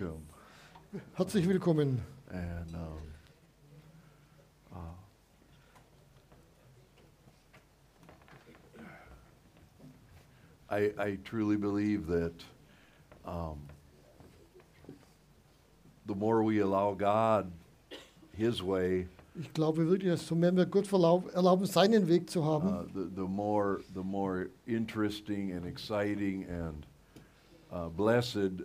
welcome. Herzlich willkommen. And um, uh, I, I truly believe that um, the more we allow God His way, Ich glaube wirklich, dass so mehr wir Gott erlauben, seinen Weg zu haben, uh, the, the more the more interesting and exciting and uh, blessed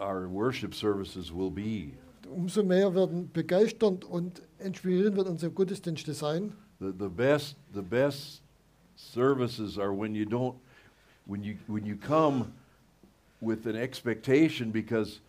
our worship services will be. umso mehr werden begeisternd und inspirierend wird unsere Gottesdienste sein. The, the best the best services are when you don't when you when you come with an expectation because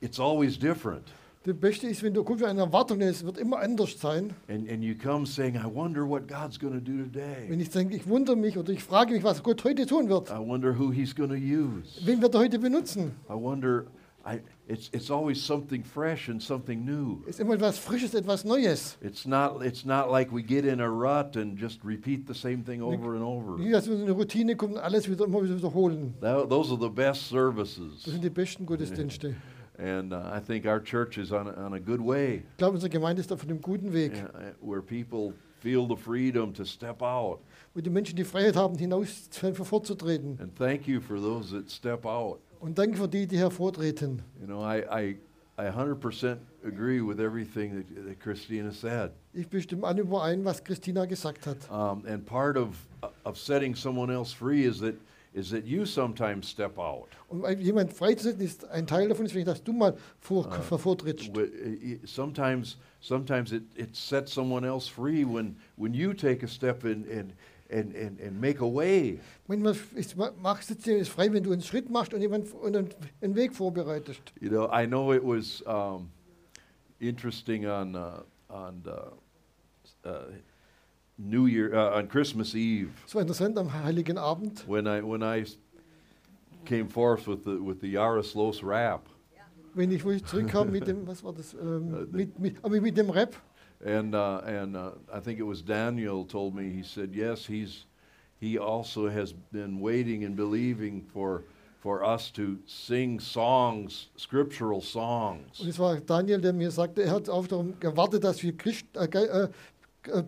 it's always different. Das Beste ist, wenn du kommst mit einer Erwartung, es wird immer anders sein. And and you come saying, I wonder what God's gonna do today. Wenn ich denke, ich wundere mich oder ich frage mich, was Gott heute tun wird. I wonder who he's gonna use. Wen wird er heute benutzen? I wonder I it's it's always something fresh and something new. Ist immer etwas Frisches, etwas Neues. It's not it's not like we get in a rut and just repeat the same thing over and over. Nicht, dass wir in eine Routine kommen und alles wieder immer wieder wiederholen. Tho- those are the best services. Das sind die besten Gottesdienste. And uh, I think our church is on a, on a good way Ich glaube, unsere Gemeinde ist auf einem guten Weg, uh, where people feel the freedom to step out. wo die Menschen die Freiheit haben, hinaus hervorzutreten. And thank you for those that step out. Und danke für die, die hervortreten. You know, I, I, I 100% agree with everything that, that Christina said. Ich bestimme an überein, was Christina gesagt hat. Um, and part of, of setting someone else free is that, is that you sometimes step out. Und weil jemand freizusetzen ist ein Teil davon, ist, dass du mal vor, hervortrittst. Wi- i- i- Sometimes, sometimes it, it sets someone else free when, when you take a step and, and, and, and, and make a way. Manchmal ist, machst du es frei, wenn du einen Schritt machst und jemand und einen, einen Weg vorbereitest. You know, I know it was um, interesting on uh, on uh, uh, New Year uh, on Christmas Eve Es war interessant am Heiligen Abend, when I when I came forth with the with the Yaroslos rap, wenn ich, wo ich zurückkam mit dem, was war das, Äh, ähm, mit, mit, aber mit dem Rap. and uh, and uh, I think it was Daniel told me he said yes he's he also has been waiting and believing for for us to sing songs scriptural songs. Und es war Daniel, der mir sagte, er hat auch darum gewartet, dass wir Christ, äh, äh,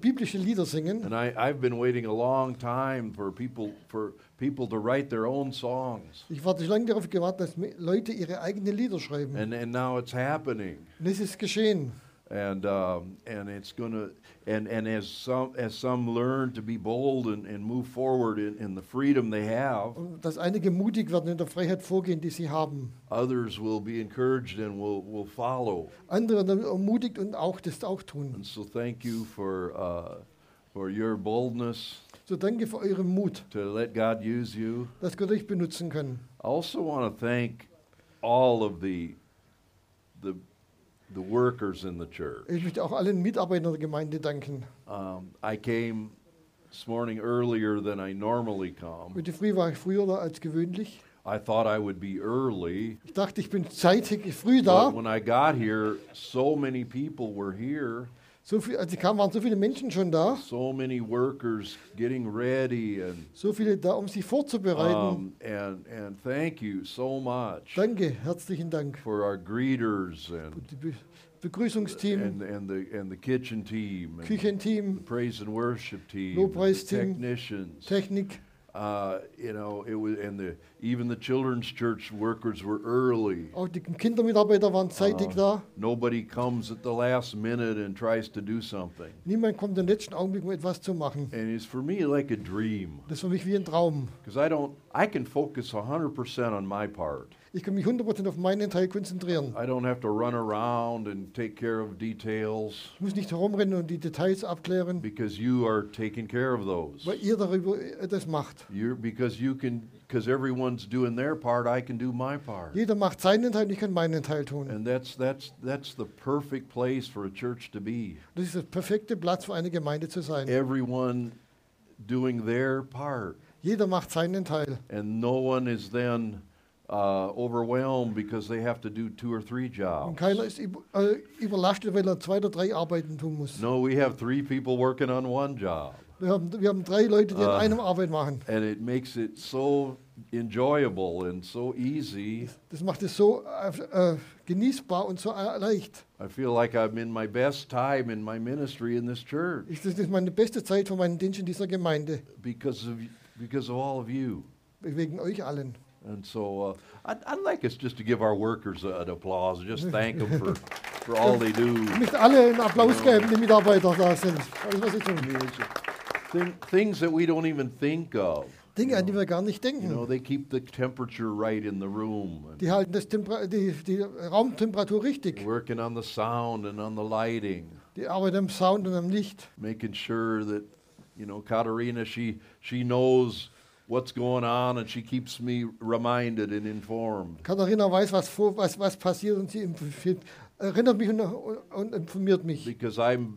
biblische Lieder singen. And I, I've been waiting a long time for people for people to write their own songs. Ich warte lange darauf gewartet, dass Leute ihre eigenen Lieder schreiben. And and now it's happening. Und es ist geschehen. And um, and it's gonna and, and as some as some learn to be bold and, and move forward in, in the freedom they have, dass einige mutig werden in der Freiheit vorgehen, die sie haben. others will be encouraged and will, will follow. Andere werden ermutigt und auch das auch tun. And so thank you for uh, for your boldness So danke für euren Mut, to let God use you. dass Gott euch benutzen kann. I also want to thank all of the the workers in the church. Ich möchte auch allen Mitarbeitern der Gemeinde danken. Um, I came this morning earlier than I normally come. Heute früh war ich früher da als gewöhnlich. I thought I would be early, Ich dachte, ich bin zeitig früh but da. when I got here, so many people were here, So viel, als ich kam, waren so viele Menschen schon da. so many workers getting ready, and So viele da, um sich vorzubereiten. um, and and thank you so much Danke, herzlichen Dank. for our greeters and Begrüßungsteam, and and the and the kitchen team, and the Küchenteam, praise and worship team, Lobpreisteam, technicians. Technik. Uh, you know, it was, and the even the children's church workers were early. Auch die Kindermitarbeiter waren zeitig Ah. da. Nobody comes at the last minute and tries to do something. Niemand kommt im letzten Augenblick, um etwas zu machen. And it's for me like a dream Das ist für mich wie ein Traum. because I don't, I can focus 100% on my part. Ich kann mich 100% auf meinen Teil konzentrieren. I don't have to run around and take care of details Ich muss nicht herumrennen und die Details abklären, because you are taking care of those. weil ihr darüber das macht. You're, because you can, because everyone's doing their part, I can do my part. Jeder macht seinen Teil ich kann meinen Teil tun. And that's, that's, that's the perfect place for a church to be. Das ist der perfekte Platz für eine Gemeinde zu sein. Everyone doing their part. Jeder macht seinen Teil. And no one is then uh, overwhelmed because they have to do two or three Und jobs. keiner ist über, äh, überlastet, weil er zwei oder drei Arbeiten tun muss. No, we have three people working on one job. Wir haben, wir haben drei Leute, die Ah. an einem Arbeit machen. And it makes it so enjoyable and so easy. Das macht es so äh, äh, genießbar und so äh, leicht. I feel like I'm in my best time in my ministry in this church Ich, das ist meine beste Zeit von meinem Dienst in dieser Gemeinde, because of because of all of you. wegen euch allen. And so uh, I'd, I'd like us just to give our workers a- an applause just thank them for, for all they do. Ich möchte alle einen Applaus geben, die Mitarbeiter da sind. Alles, was sie tun. Things that we don't even think of. Dinge, an die wir gar nicht You know, denken. they keep the temperature right in the room. And Die halten das Temper die, die Raumtemperatur richtig. working on the sound and on the lighting, Die arbeiten am Sound und am Licht. making sure that, you know, Katarina, she, she knows what's going on and she keeps me reminded and informed. Katharina weiß, was, vor, was, was passiert und sie erinnert mich und, und informiert mich. Because I'm,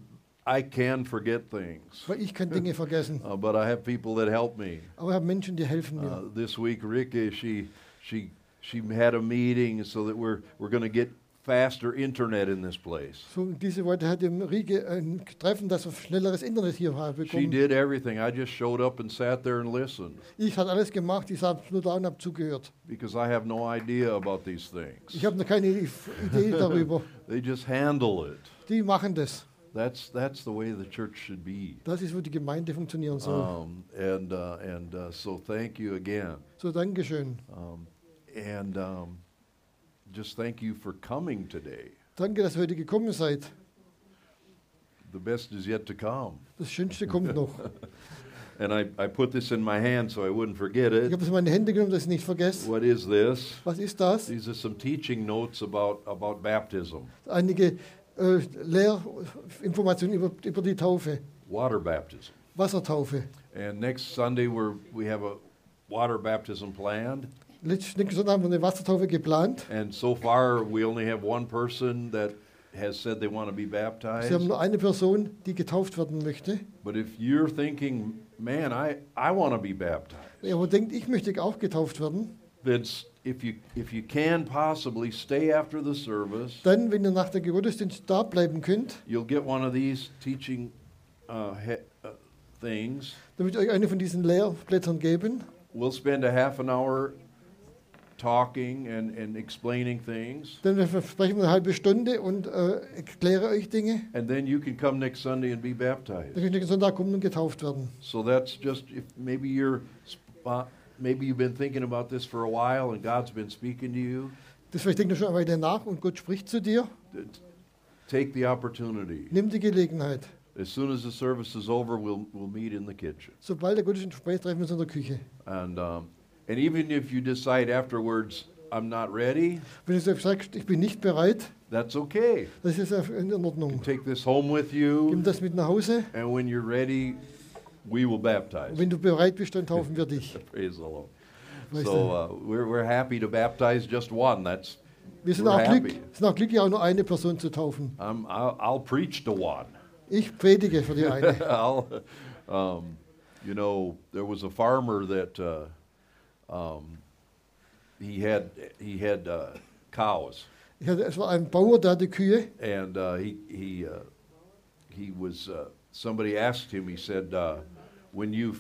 I can forget things, Weil ich kann Dinge vergessen. uh, but I have people that help me. Aber ich habe Menschen, die helfen Uh, this week, Ricky, she, she, she had a meeting so that we're, we're going to get faster internet in this place. So, diese Woche hat im Riege ein Treffen, dass wir schnelleres Internet hier haben She did everything. I just showed up and sat there and listened Ich habe alles gemacht, ich saß nur da und habe zugehört. because I have no idea about these Ich things. habe noch keine Idee darüber. They just handle it. Die machen das. That's, that's the way the church should be. Das ist, wo die Gemeinde funktionieren soll. Um, and uh, and uh, so thank you again. So, Dankeschön. Um, and um, just thank you for coming today. Danke, dass ihr heute gekommen seid. The best is yet to come. Das Schönste kommt noch. And I, I put this in my hand so I wouldn't forget Ich it. habe es in meine Hände genommen, dass ich nicht vergesse. What is this? Was ist das? These are some teaching notes about, about baptism, Einige äh, Lehrinformationen über, über die Taufe, water baptism. Wassertaufe. And next Sunday we're, we have a water baptism planned. Letzten Sonntag haben wir eine Wassertaufe geplant. And so far we only have one person that has said they want to be Sie haben baptized. nur eine Person, die getauft werden möchte. But if you're thinking, man, I, I want to be baptized, Wer aber denkt, ich möchte auch getauft werden, then if you, if you can possibly stay after the service, dann, wenn ihr nach der Gottesdienst da bleiben könnt, you'll get one of these teaching uh, he, uh, things. damit euch eine von diesen Lehrblättern geben. We'll spend a half an hour talking and, and explaining things. Dann versprechen wir eine halbe Stunde und äh, erkläre euch Dinge. And then you can come next Sunday and be Dann baptized. könnt ihr nächsten Sonntag kommen und getauft werden. So that's just if maybe you're spot, maybe you've been thinking about this for a while and God's been speaking to you. Das vielleicht schon eine Weile nach und Gott spricht zu dir. Take the opportunity. Nimm die Gelegenheit. As soon as the service is over, we'll we'll meet in the kitchen. Sobald der Gottesdienst vorbei ist, treffen wir uns in der Küche. And um, and even if you decide afterwards I'm not ready, Wenn du sagst, ich bin nicht bereit, that's okay. das ist in You Ordnung. take this home with Nimm you, das mit nach Hause. and when you're ready, we will baptize. Wenn du bereit bist, dann taufen wir dich. Praise the Lord. So uh, we're we're happy to baptize just one. That's Wir sind we're auch, glück, happy. sind auch glücklich, auch nur eine Person zu taufen. I'm, I'll, I'll preach to one. Ich predige für die eine. Um, you know, there was a farmer that uh, um, he had he had uh, cows, Ich hatte, es war ein Bauer, der hatte Kühe. and uh, he he uh, he was uh, somebody asked him. He said, uh, "When you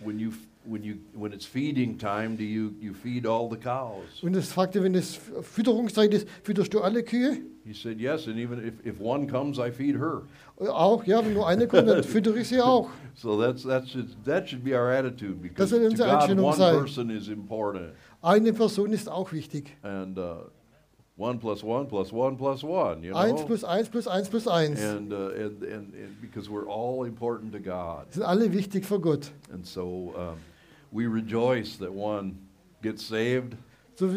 when you when you when it's feeding time, do you you feed all the cows?" Und es fragte, wenn es Fütterungszeit ist, fütterst du alle Kühe? He said, "Yes, and even if, if one comes, I feed her." Auch, ja, wenn nur eine kommt, dann füttere ich sie auch. So that's that's that should be our attitude because to God, one sein. person is important. Eine Person ist auch wichtig. and uh, one plus one plus one plus one, you know. Eins plus eins plus eins plus eins. and, uh, and, and and because we're all important to God, Sind alle wichtig für Gott. and so um, we rejoice that one gets saved. So,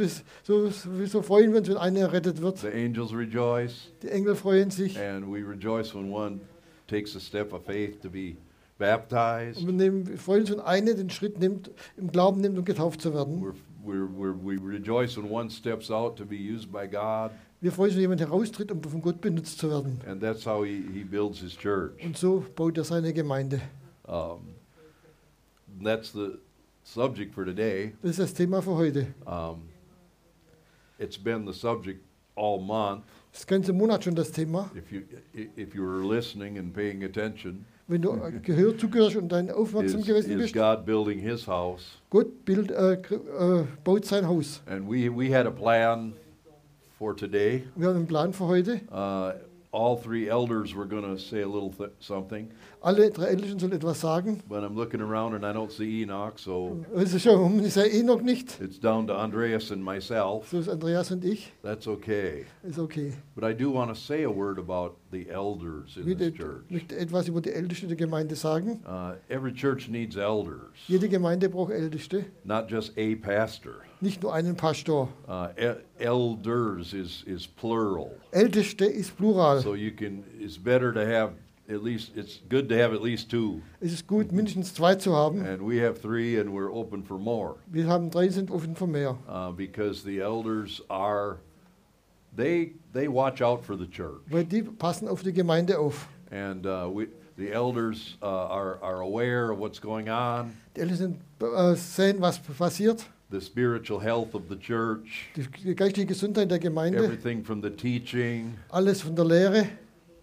so, so freuen wir uns, wenn einer errettet wird. The angels rejoice, Die Engel freuen sich. and we rejoice when one takes a step of faith to be baptized. Und wir nehmen, wir freuen uns, wenn einer den Schritt nimmt, im Glauben nimmt, um getauft zu werden. We're, we're, we're, we rejoice when one steps out to be used by God, Wir freuen uns, wenn jemand heraustritt, um von Gott benutzt zu werden. and that's how he, he builds his church. Und so baut er seine Gemeinde. Um, that's the subject for today. Das ist das Thema für heute. Um, it's been the subject all month. Das ganze Monat schon das Thema. If you if you were listening and paying attention, Wenn du äh, Gehör zugehörst und dann aufmerksam is, gewesen is bist, God building His house. Gott bild, äh, äh, baut sein Haus. And we, we had a plan for today. Wir haben einen Plan für heute. Uh, all three elders were going to say a little th- something, Alle drei Ältesten sollen etwas sagen. but I'm looking around and I don't see Enoch, so Es ist schon, ich sehe eh noch nicht. it's down to Andreas and myself. So ist Andreas und ich. That's okay. Ist okay. But I do want to say a word about the elders Ich in möchte, this church. möchte etwas über die Ältesten der Gemeinde sagen. Uh, every church needs elders, Jede Gemeinde braucht Älteste, not just a pastor. nicht nur einen Pastor. Uh, e- elders is, is plural. Älteste ist Plural. So you can, it's better to have at least, it's good to have at least two. Es ist gut, mindestens zwei zu haben. And we have three and we're open for more. Wir haben drei, sind offen für mehr. Uh, because the elders are, they, they watch out for the church. Weil die passen auf die Gemeinde auf. And uh, we, the elders uh, are, are aware of what's going on, Die Ältesten äh, sehen, was passiert. the spiritual health of the church, die geistige Gesundheit der Gemeinde. everything from the teaching, Alles von der Lehre.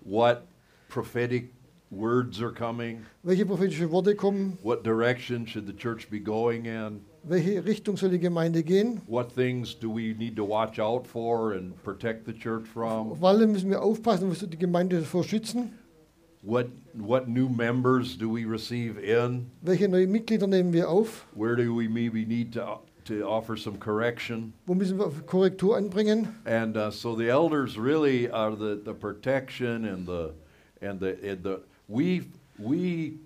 what prophetic words are coming, Welche prophetische Worte kommen. what direction should the church be going in, Welche Richtung soll die Gemeinde gehen. what things do we need to watch out for and protect the church from, Auf alle müssen wir aufpassen, was die Gemeinde davor schützen. what, what new members do we receive in, Welche neue Mitglieder nehmen wir auf? where do we maybe need to, to offer some correction. Wo müssen wir Korrektur anbringen? And uh, so the elders really are the, the protection and the and the and the we we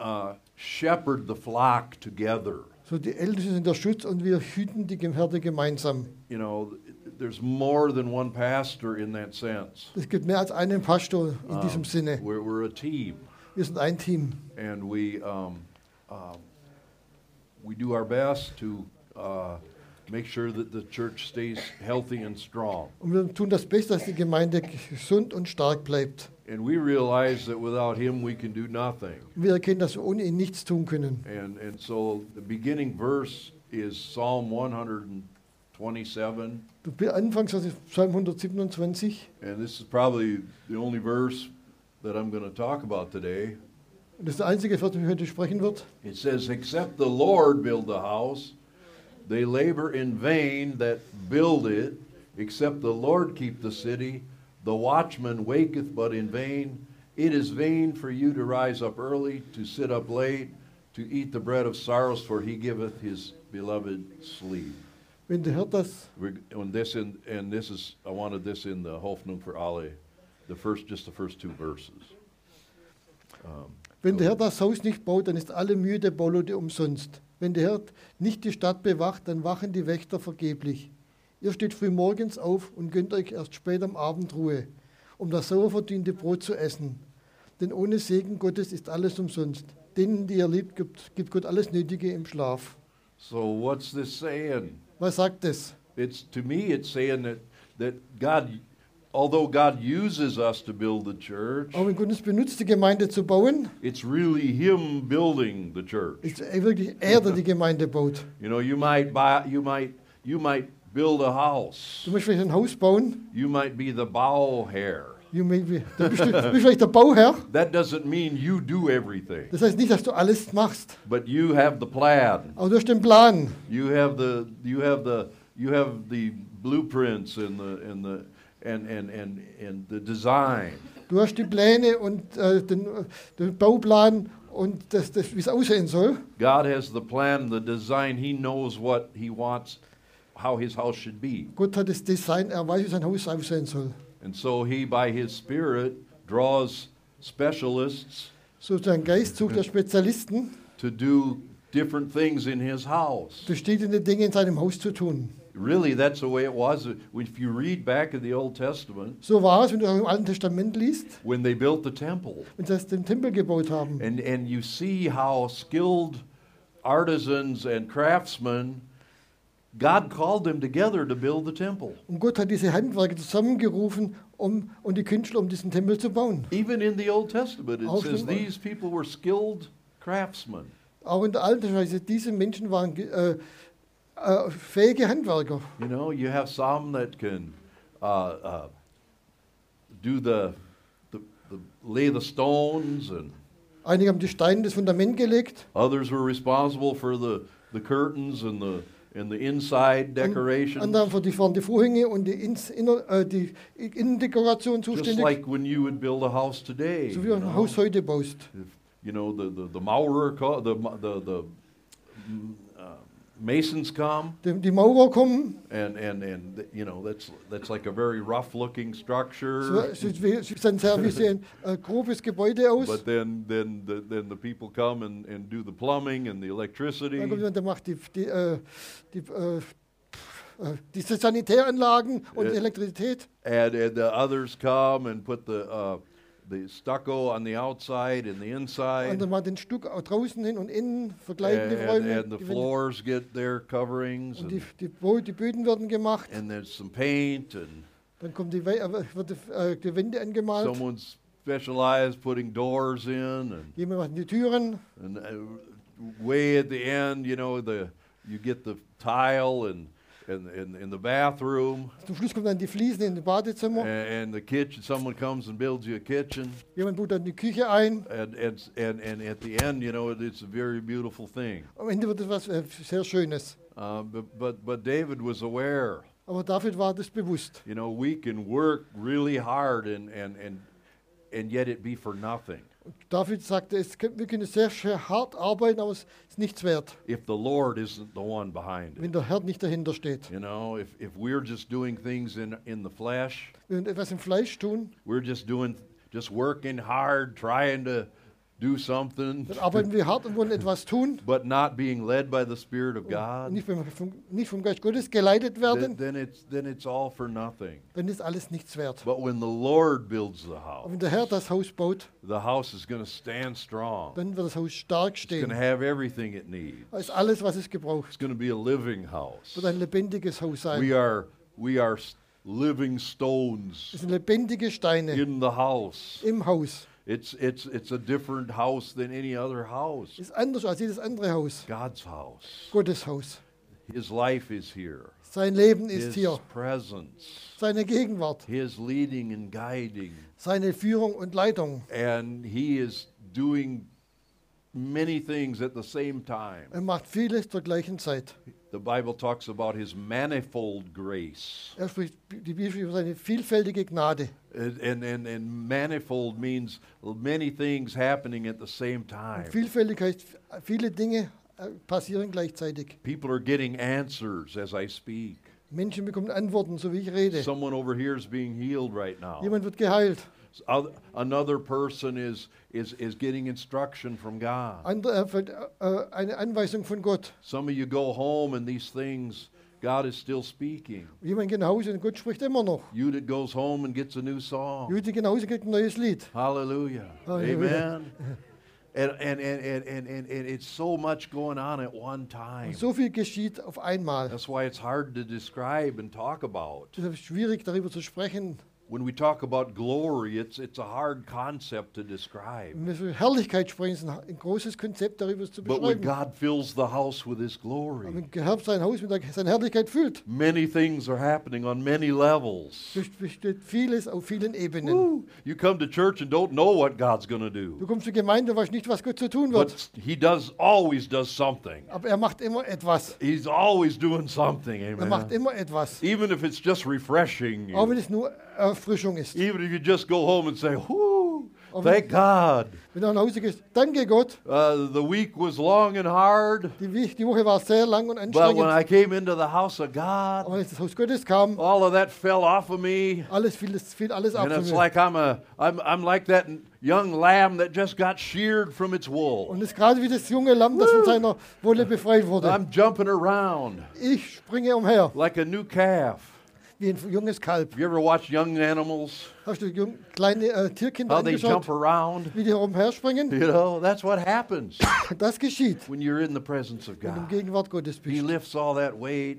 uh, shepherd the flock together. So die Ältesten sind der Schutz und wir hüten die Herde gemeinsam. You know, there's more than one pastor in that sense. Es gibt mehr als einen Pastor in diesem Um, Sinne. We're, we're a team, Wir sind ein Team. and we um, um, we do our best to uh, make sure that the church stays healthy and strong. Und wir tun das Beste, dass die Gemeinde gesund und stark bleibt. And we realize that without him we can do nothing. Wir erkennen, dass wir ohne ihn nichts tun können. And, and so the beginning verse is Psalm 127. Der Anfangsvers ist Psalm 127. And this is probably the only verse that I'm going to talk about today. Das ist der einzige Vers, den ich heute sprechen wird. It says, Except the Lord build the house, they labor in vain that build it. Except the Lord keep the city, the watchman waketh but in vain. It is vain for you to rise up early, to sit up late, to eat the bread of sorrows, for he giveth his beloved sleep. Wenn das, We're, and this in, and this is I wanted this in the Hoffnung für alle, the first just the first two verses. Um, wenn der Herr das Haus nicht baut, dann ist alle Mühe der Baulode umsonst. Wenn der Herr nicht die Stadt bewacht, dann wachen die Wächter vergeblich. Ihr steht früh morgens auf und gönnt euch erst spät am Abend Ruhe, um das sauer verdiente Brot zu essen. Denn ohne Segen Gottes ist alles umsonst. Denen, die er liebt, gibt, gibt Gott alles Nötige im Schlaf. so what's this saying? Was sagt es? It's to me it's saying that that God, although God uses us to build the church, Auch wenn Gott uns benutzt, die Gemeinde zu bauen, it's really Him building the church. ist er wirklich er, der die Gemeinde baut. You know, you might buy, you might, you might build a house. Du möchtest vielleicht ein Haus bauen, You might be the Bauherr. du bist du bist vielleicht der Bauherr. That doesn't mean you do everything, Das heißt nicht, dass du alles machst, but you have the plan. aber du hast den Plan. You have the you have the you have the blueprints and the and the and and and, and the design. Du hast die Pläne und äh, den, den Bauplan und das, das, wie es aussehen soll. God has the plan, the design. He knows what he wants, how his house should be. Gott hat das Design, er weiß, wie sein Haus aussehen soll. And so he by his spirit draws specialists So sein Geist sucht er Spezialisten, to do different things in his house. verschiedene Dinge in seinem Haus zu tun. Really, that's the way it was. If you read back in the Old Testament, So war es, wenn du im Alten Testament liest, when they built the temple, wenn sie den Tempel gebaut haben. and, and you see how skilled artisans and craftsmen, God called them together to build the temple. Und Gott hat diese Handwerker zusammengerufen, um, und die Künstler, um diesen Tempel zu bauen. Even in the Old Testament, it Auch says these people were skilled craftsmen. Auch in der Alten Testament, diese Menschen waren äh, äh, fähige Handwerker. You know, you have some that can uh, uh, do the, the the, lay the stones, and Einige haben die Steine das Fundament gelegt. others were responsible for the, the curtains and the, and the inside decorations. Andere für die, waren die Vorhänge und die, ins, inner, äh, die Innendekoration Just zuständig. like when you would build a house today. so wie du ein. Haus heute baust. If, you know, the, the, the Maurer, the, the, the masons come, Die, die Maurer kommen. and, and, and, you know, that's, that's like a very rough-looking structure. so, wie- sie sehen wie so ein grobes Gebäude aus. But then, then, the, then the people come and, and do the plumbing and the electricity. Dann kommt jemand, macht die, die, äh, die, äh, äh, diese Sanitäranlagen und Äh, Elektrizität. And, and the others come and put the, uh, the stucco on the outside and the inside. Und dann mal den Stuck draußen hin und innen, verkleiden die And, Räume. and the floors get their coverings. und die, And, die, die Böden werden gemacht. and there's some paint and Dann kommt die, äh, wird die, äh, die Wände angemalt. someone's specialized putting doors in and, Jemand macht die Türen. and uh, way at the end, you know, the, you get the tile and, and, and in the bathroom. Zum Schluss kommt dann die Fliesen in den Badezimmer. And, and the kitchen, someone comes and builds you a kitchen, Jemand baut dann die Küche ein. and and and, and at the end, you know, it, it's a very beautiful thing. Am Ende wird es was äh, sehr Schönes. Uh, but, but but David was aware. Aber David war das bewusst. You know, we can work really hard, and and and and yet it be for nothing Und David sagte, es, wir können sehr, sehr hart arbeiten, aber es ist nichts wert, if the Lord isn't the one behind it. wenn der Herr nicht dahinter steht. You know, if if we're just doing things in in the flesh, Wenn wir etwas im Fleisch tun, we're just doing just working hard, trying to do something, dann arbeiten wir hart und wollen etwas tun, but not being led by the Spirit of God. nicht vom, nicht vom Geist Gottes geleitet then, werden, then it's then it's all for nothing. dann ist alles nichts wert. But when the Lord builds the house, wenn der Herr das Haus baut, the house is going to stand strong. dann wird das Haus stark It's going to stehen. have everything it needs. Da ist alles, was es gebraucht. It's going to be a living house. wird ein lebendiges Haus sein. We are we are living stones Es sind lebendige Steine in the house. im Haus. It's it's it's a different house than any other house. Ist anders als jedes andere Haus. God's house. Gottes Haus. His life is here. Sein Leben ist His hier. presence. Seine Gegenwart. His leading and guiding. Seine Führung und Leitung. And he is doing many things at the same time. Er macht vieles zur gleichen Zeit. The Bible talks about his manifold grace. Er spricht die Bibel über seine vielfältige Gnade. And, and, and, and manifold means many things happening at the same time. Und vielfältig heißt, viele Dinge äh, passieren gleichzeitig. People are getting answers as I speak. Menschen bekommen Antworten, so wie ich rede. Someone over here is being healed right now. Jemand wird geheilt. Oth- Another person is, is, is getting instruction from God. Andere erfällt äh, eine Anweisung von Gott. Some of you go home and these things, God is still speaking. Jemand geht nach Hause und Gott spricht immer noch. Judith goes home and gets a new song. Judith geht nach Hause kriegt ein neues Lied. Hallelujah. Hallelujah. Amen. And, and, and, and, and, and it's so much going on at one time. Und so viel geschieht auf einmal. That's why it's hard to describe and talk about. Es ist schwierig, darüber zu sprechen. When we talk about glory, it's, it's a hard concept to describe. Wenn wir von Herrlichkeit sprechen, ist ein großes Konzept, darüber zu But when beschreiben. God fills the house with His Aber glory, wenn Herr sein Haus mit der, seiner Herrlichkeit füllt, many things are happening on many levels. besteht vieles auf vielen Ebenen. Woo. You come to church and don't know what God's going to Du do. kommst zur Gemeinde weißt nicht, was Gott zu tun wird. But He does always does something. Aber er macht immer etwas. He's always doing something. Er macht Amen. immer etwas. Even if it's just refreshing. Auch wenn es nur Erfrischung ist. Even if you just go home and say, "Whoo, Auch thank God." Wenn du nach Hause gehst, danke Gott. Uh, the week was long and hard, Die, die Woche war sehr lang und but when anstrengend. I came into the house of Aber God, wenn ich ins Haus Gottes kam, all of that fell off of me. alles fiel, fiel alles ab And it's like I'm a I'm I'm like that young lamb that just got sheared from its wool. Und es ist gerade wie das junge Lamm, das von seiner Wolle befreit wurde. I'm jumping around Ich springe umher, like a new calf. Wie ein junges Kalb. Have you ever watched young animals? Hast du jung, kleine äh, Tierkinder How they jump angeschaut, around? wie die umherspringen? You know, that's what happens Das geschieht, when you're in the presence of wenn du God. Gegenwart Gottes He bist. lifts all that weight,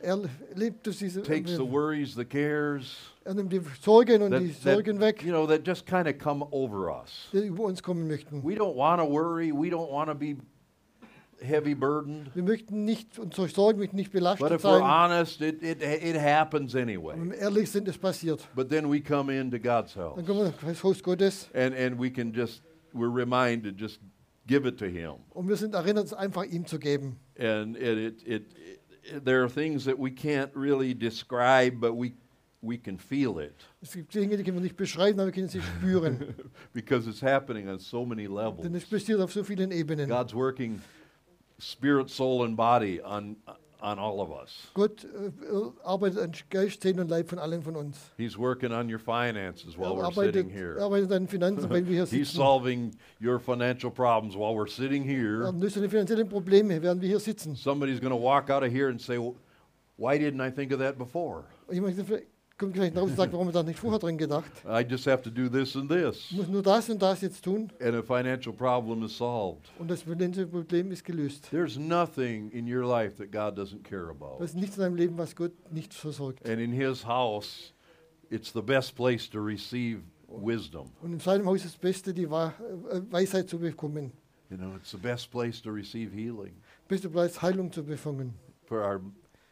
Er lebt durch diese, takes the er worries, the cares nimmt die Sorgen und die that, Sorgen that weg, you know that just kind of come over us. die über uns kommen möchten. We don't want to worry. We don't want to be heavy burdened. Wir möchten nicht, unsere Sorgen möchten nicht But belastet if we're sein. honest, it, it, it happens anyway. Wenn wir ehrlich sind, es passiert. But then we come into God's house. Dann kommen wir ins Haus Gottes And, and we can just, we're reminded, just give it to Him. und wir sind erinnert, es einfach ihm zu geben. And it, it, it, it, there are things that we can't really describe, but we, we can feel it Es gibt Dinge, die können wir nicht beschreiben, aber wir können sie spüren. because it's happening on so many levels. Denn es passiert auf so vielen Ebenen. God's working spirit, soul, and body on, on all of us. Gott äh, arbeitet an Geist, Seele und Leib von allen von uns. He's working on your finances while Er we're arbeitet, sitting er here. arbeitet an den Finanzen, weil wir hier He's sitzen. solving your financial problems while we're sitting Er here. löst seine finanziellen Probleme, während wir hier sitzen. Somebody's going to walk out of here and say, Why didn't I think of that before? Und jemand kommt gleich raus und sagt, warum hat er nicht vorher dran gedacht? I just have to do this and this. Muss nur das und das jetzt tun And a financial problem is solved. und das finanzielle Problem ist gelöst. There's nothing in your life that God doesn't care about. Das ist nichts in deinem Leben, was Gott nicht versorgt. And in His house, it's the best place to receive wisdom. Und in seinem Haus ist das Beste, die äh, Weisheit zu bekommen. You know, it's the best place to receive healing Beste Platz, Heilung zu befangen. for our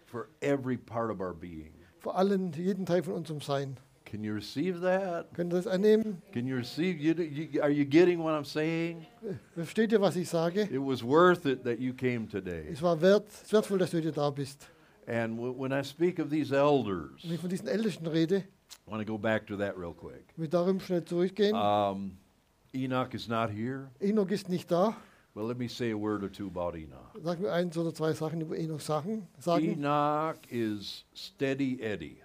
for every part of our being. Vor allem jeden Teil von unserem Sein. Can you receive that? Könnt ihr das annehmen? Can you receive you, you are you getting what I'm saying? Versteht ihr, was ich sage? It was worth it that you came today. Es war wert, es wertvoll, dass du heute da bist. And when I speak of these elders, Wenn ich von diesen Ältesten rede, I want to go back to that real quick. will ich darum schnell zurückgehen. Um, Enoch is not here. Enoch ist nicht da. Well, let me say a word or two about Enoch. Sag mir eins oder zwei Sachen über Enoch sagen. Enoch is steady Eddie.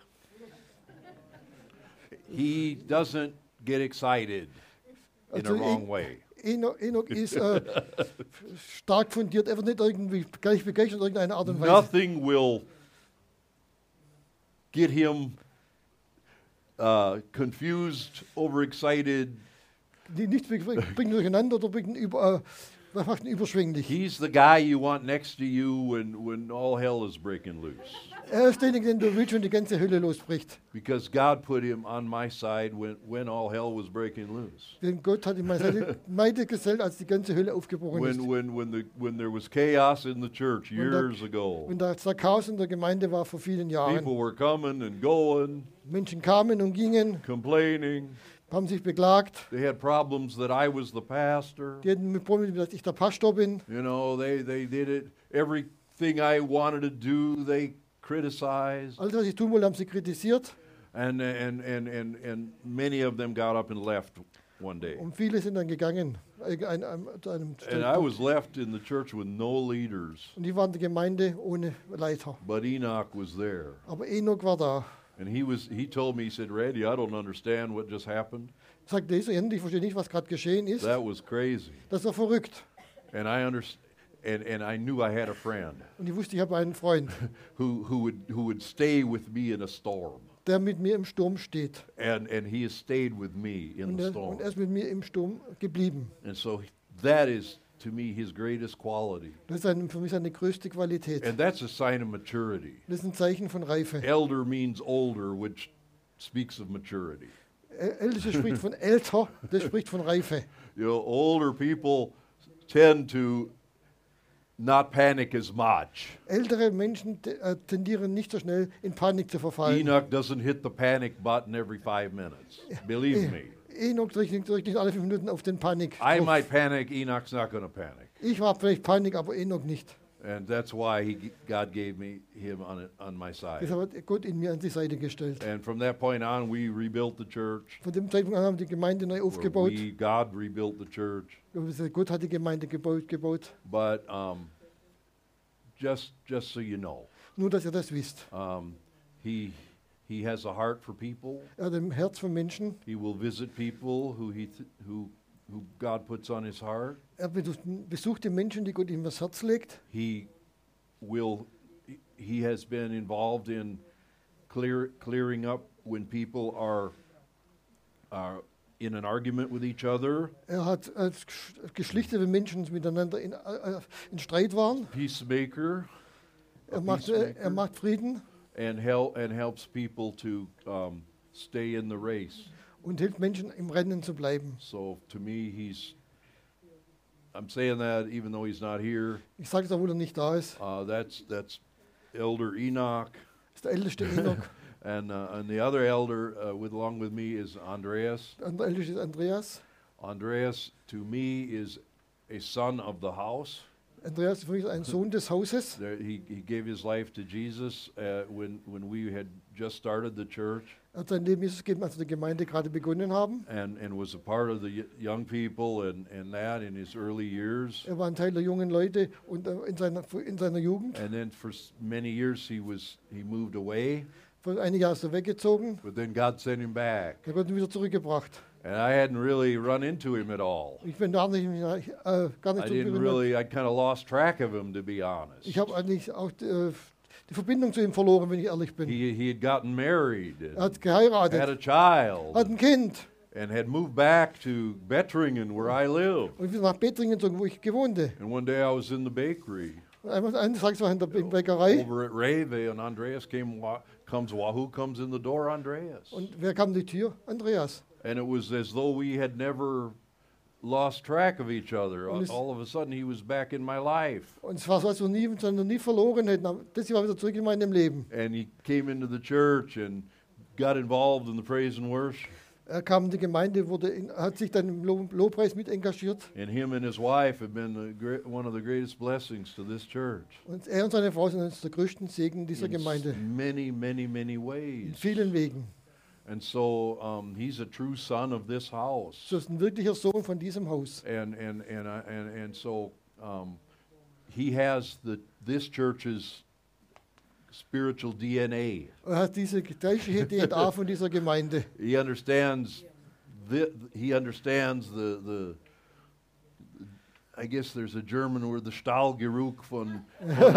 He doesn't get excited in a Also wrong En- way. Enoch, Enoch ist äh, stark fundiert, er wird nicht irgendwie gleich begeistert in irgendeiner Art und Weise. Nothing will get him uh, confused, overexcited. Die Nichts bringt durcheinander oder bringt über, äh, was macht ihn überschwänglich. He's the guy you want next to you when, when all hell is breaking loose. Er ist derjenige, den du willst, wenn die ganze Hölle losbricht. Because God put him on my side when, when all hell was breaking loose. Denn Gott hat ihm meine gesellt, als die ganze Hölle aufgebrochen ist. When, when, when, the, when there was chaos in the church years ago, Wenn da Chaos in der Gemeinde war vor vielen Jahren. people were coming and going, Menschen kamen und gingen, complaining. Haben sich beklagt. They had problems that I was the pastor. Die hatten Probleme, dass ich der Pastor bin. You know, they, they did it. Everything I wanted to do, they criticized. Alles, was ich tun wollte, haben sie kritisiert. And, and, and, and, and many of them got up and left one day. Und viele sind dann gegangen. äh, Ein, einem And I was left in the church with no leaders. Und die waren in der Gemeinde ohne Leiter. But Enoch was there. Aber Enoch war da. And he was he told me, he said, Randy, I don't understand what just happened. Sagte dieser, ich verstehe nicht, was gerade geschehen ist. That was crazy. Das war verrückt. And I underst- and, and I knew I had a friend Und ich wusste, ich habe einen Freund, who, who would who would stay with me in a storm. der mit mir im Sturm steht. And and he has stayed with me in Und the er, storm. und er ist mit mir im Sturm geblieben. And so that is to me his greatest quality. Das ist für mich seine größte Qualität. And that's a sign of maturity. Das ist ein Zeichen von Reife. Elder means older, which speaks of maturity. Äl- Älteste spricht von älter, das spricht von Reife. You know, older people tend to not panic as much. Ältere Menschen äh, tendieren nicht so schnell in Panik zu verfallen. Enoch doesn't hit the panic button every five minutes. Believe me. Enoch drückt drückt nicht alle fünf Minuten auf den Panik. I might panic, Enoch's not going to panic. Ich war vielleicht Panik, aber Enoch nicht. And that's why he, God gave me him on, on my side. Deshalb hat Gott ihn mir an die Seite gestellt. And from that point on, we rebuilt the church. Von dem Zeitpunkt an haben die Gemeinde neu aufgebaut. We, God rebuilt the church. Also Gott hat die Gemeinde gebaut, gebaut. But um, just, just so you know, Nur, dass ihr das wisst. um, he, he has a heart for people. Er hat ein Herz für Menschen. He will visit people who, he th- who, who God puts on his heart. Er besucht, die Menschen, die Gott ihm das Herz legt. He will, he has been involved in clear, clearing up when people are, are in an argument with each other, Er hat als gesch- geschlichtete Menschen miteinander in, äh, in Streit waren. peacemaker, Er macht, äh, er macht Frieden and, hel- and helps people to um, stay in the race. und hilft Menschen im Rennen zu bleiben. So to me, he's I'm saying that even though he's not here. Ich sage es, obwohl er nicht da ist. Uh, that's that's Elder Enoch, ist der älteste Enoch. and uh, and the other elder uh, with along with me is Andreas. Der älteste ist Andreas. Andreas to me is a son of the house. Andreas ist für mich ein Sohn des Hauses. There, he he gave his life to Jesus uh, when when we had just started the church, Er hat sein Leben Jesus gegeben, als wir die Gemeinde gerade begonnen haben. and and was a part of the young people and and that in his early years. Er war ein Teil der jungen Leute und äh, in seiner, in seiner Jugend. And then for many years he was he moved away, Vor einige Jahre ist er weggezogen. but then God sent him back. Er ihn wieder zurückgebracht. And I hadn't really run into him at all. Ich bin gar nicht, äh, gar nicht I didn't really, I kind of lost track of him, to be honest. Ich habe eigentlich auch die, äh, die Verbindung zu ihm verloren, wenn ich ehrlich bin. He, he had gotten married, Er hat had geheiratet, a child, hat ein Kind and had moved back to Bettringen, where I live. und wieder nach Bettringen gezogen, wo ich gewohnte. And one day I was in the bakery Und einmal eines Tages war ich in der Bä- Bäckerei over at Reve, and Andreas came, comes, who comes in the door? Andreas. und wer kam die Tür? Andreas. And it was as though we had never lost track of each other. All of a sudden, he was back in my life. Und es war so, als wir nie, sondern nie verloren hätten. Das war wieder zurück in meinem Leben. And he came into the church and got involved in the praise and worship. Er kam in die Gemeinde, wurde in, hat sich dann im Lo- Lobpreis mit engagiert. And him and his wife have been the great, one of the greatest blessings to this church. Und er und seine Frau sind eines der größten Segen dieser in Gemeinde. many, many, many In ways. vielen Wegen. And so um, he's a true son of this house. So ist ein wirklicher Sohn von diesem Haus. And and and I, and and so um, he has the this church's spiritual DNA. Er hat diese gleiche DNA von dieser Gemeinde. He understands the, he understands the the I guess there's a German word, the Stahlgeruch von, von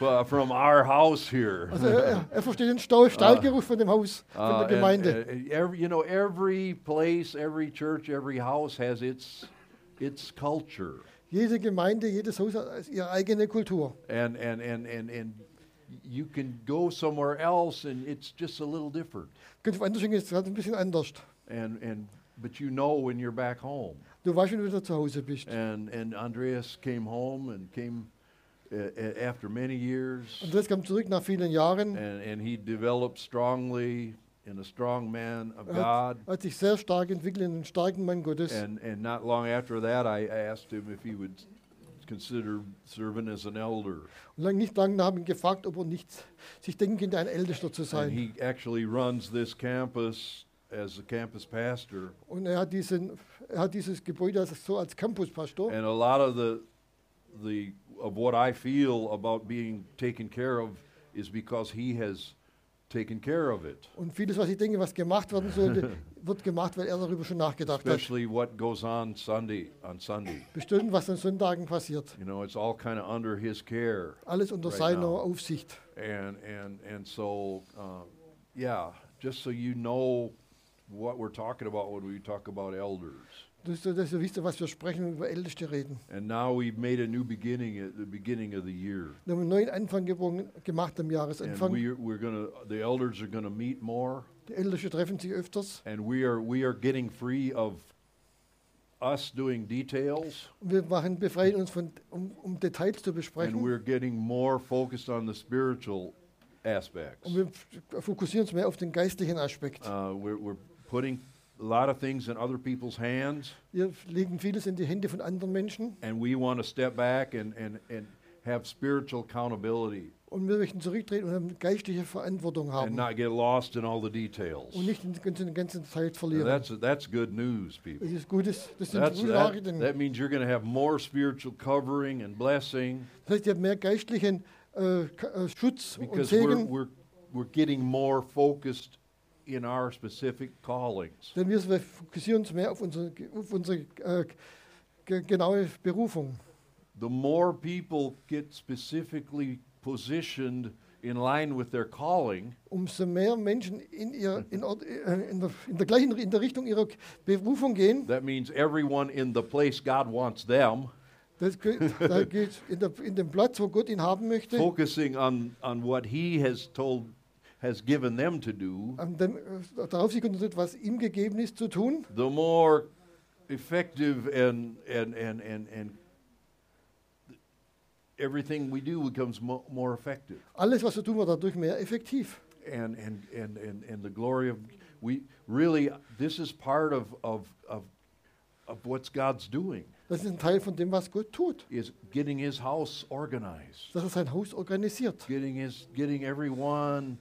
uh, from our house here. Also er, er versteht den Stau, Stahlgeruch von dem Haus, von Uh, der Gemeinde. and every, you know, every place, every church, every house has its its culture, Jede Gemeinde, jedes Haus hat ihre eigene Kultur. and and and and and you can go somewhere else, and it's just a little different. Könnte woanders hingehen, ist gerade ein bisschen anders. And and but you know when you're back home. Du weißt, wenn du wieder zu Hause bist. And and Andreas came home and came uh, after many years, Andreas kam zurück nach vielen Jahren. and and he developed strongly in a strong man of Er God. hat, hat sich sehr stark entwickelt in einen starken Mann Gottes. And and not long after that, I asked him if he would consider serving as an elder. Und lang, nicht lange haben ihn gefragt, ob er nicht sich denken könnte, ein Ältester zu And sein. he actually runs this campus as a campus pastor. Und er hat, diesen, er hat dieses Gebäude so als Campuspastor. And a lot of the the of what I feel about being taken care of is because he has taken care of it. Und vieles, was ich denke, was gemacht werden sollte, wird gemacht, weil er darüber schon nachgedacht hat. Especially what goes on Sunday on Sunday. Bestimmt, was an Sonntagen passiert. You know, it's all kind of under his care. Alles unter Right seiner now. Aufsicht. And and and so uh, yeah, just so you know what we're talking about when we talk about elders. Das ist, dass ihr wisst, was wir sprechen, wenn wir über Älteste reden. And now we've made a new beginning at the beginning of the year. Wir haben einen neuen Anfang gemacht am And Jahresanfang. we're, we're gonna, the elders are gonna meet more, Die Älteste treffen sich öfters. and we are, we are getting free of us doing details, wir machen, befreien uns von, um, um Details zu and besprechen. we're getting more focused on the spiritual aspects. Und wir fokussieren uns mehr auf den geistlichen Aspekt. Uh, we're, we're putting a lot of things in other people's hands, Wir legen vieles in die Hände von anderen Menschen. and we want to step back and, and, and have spiritual accountability Und wir möchten zurücktreten und haben geistliche Verantwortung and not get lost in all the details. Und nicht in der ganzen- Zeit verlieren. that's, that's good news, people. Das ist Gutes, das sind That's, gute that, Nachrichten. that means you're going to have more spiritual covering and blessing Das heißt, ihr habt mehr geistlichen äh, äh, Schutz und because we're, we're, we're getting more focused in our specific callings. denn wir fokussieren uns mehr auf unsere, auf unsere äh, genaue Berufung. The more people get specifically positioned in line with their calling, Umso mehr Menschen in, ihr, in, äh, in, der, in der gleichen in der Richtung ihrer Berufung gehen, that means everyone in the place God wants them, das geht, da geht in, der, in dem Platz, wo Gott ihn haben möchte, focusing on, on what He has told, has given them to do, dem, äh, darauf sich konzentriert, was ihm gegeben ist zu tun, the more effective and, and, and, and, and everything we do becomes mo- more effective. Alles, was wir tun, wird dadurch mehr effektiv. And, and, and, and, and the glory of, we really, this is part of, of, of, of what's God's doing, Das ist ein Teil von dem, was Gott tut. is getting his house organized, Dass er sein Haus organisiert. getting, his, getting everyone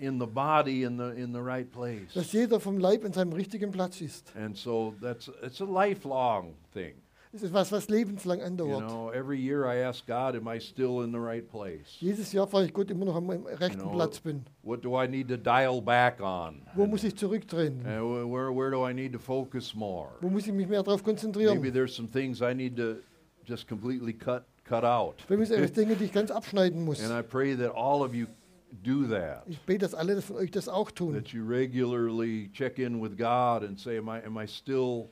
in the body in the, in the right place. Dass jeder vom Leib in seinem richtigen Platz ist. And so that's, it's a lifelong thing. Das ist was, was lebenslang You andauert. know, every year I ask God, am I still in the right place? Jedes Jahr frage ich Gott immer noch am rechten know, Platz bin. What do I need to dial back on? Wo muss ich zurückdrehen? And wh- where, where do I need to focus more? Wo muss ich mich mehr darauf Maybe konzentrieren? there's some things I need to just completely cut, cut out. Vielleicht gibt es Dinge, die ich ganz abschneiden muss. And I pray that all of you do that. Ich bete, dass alle von euch das auch tun. That you regularly check in with God and say, am I, am I still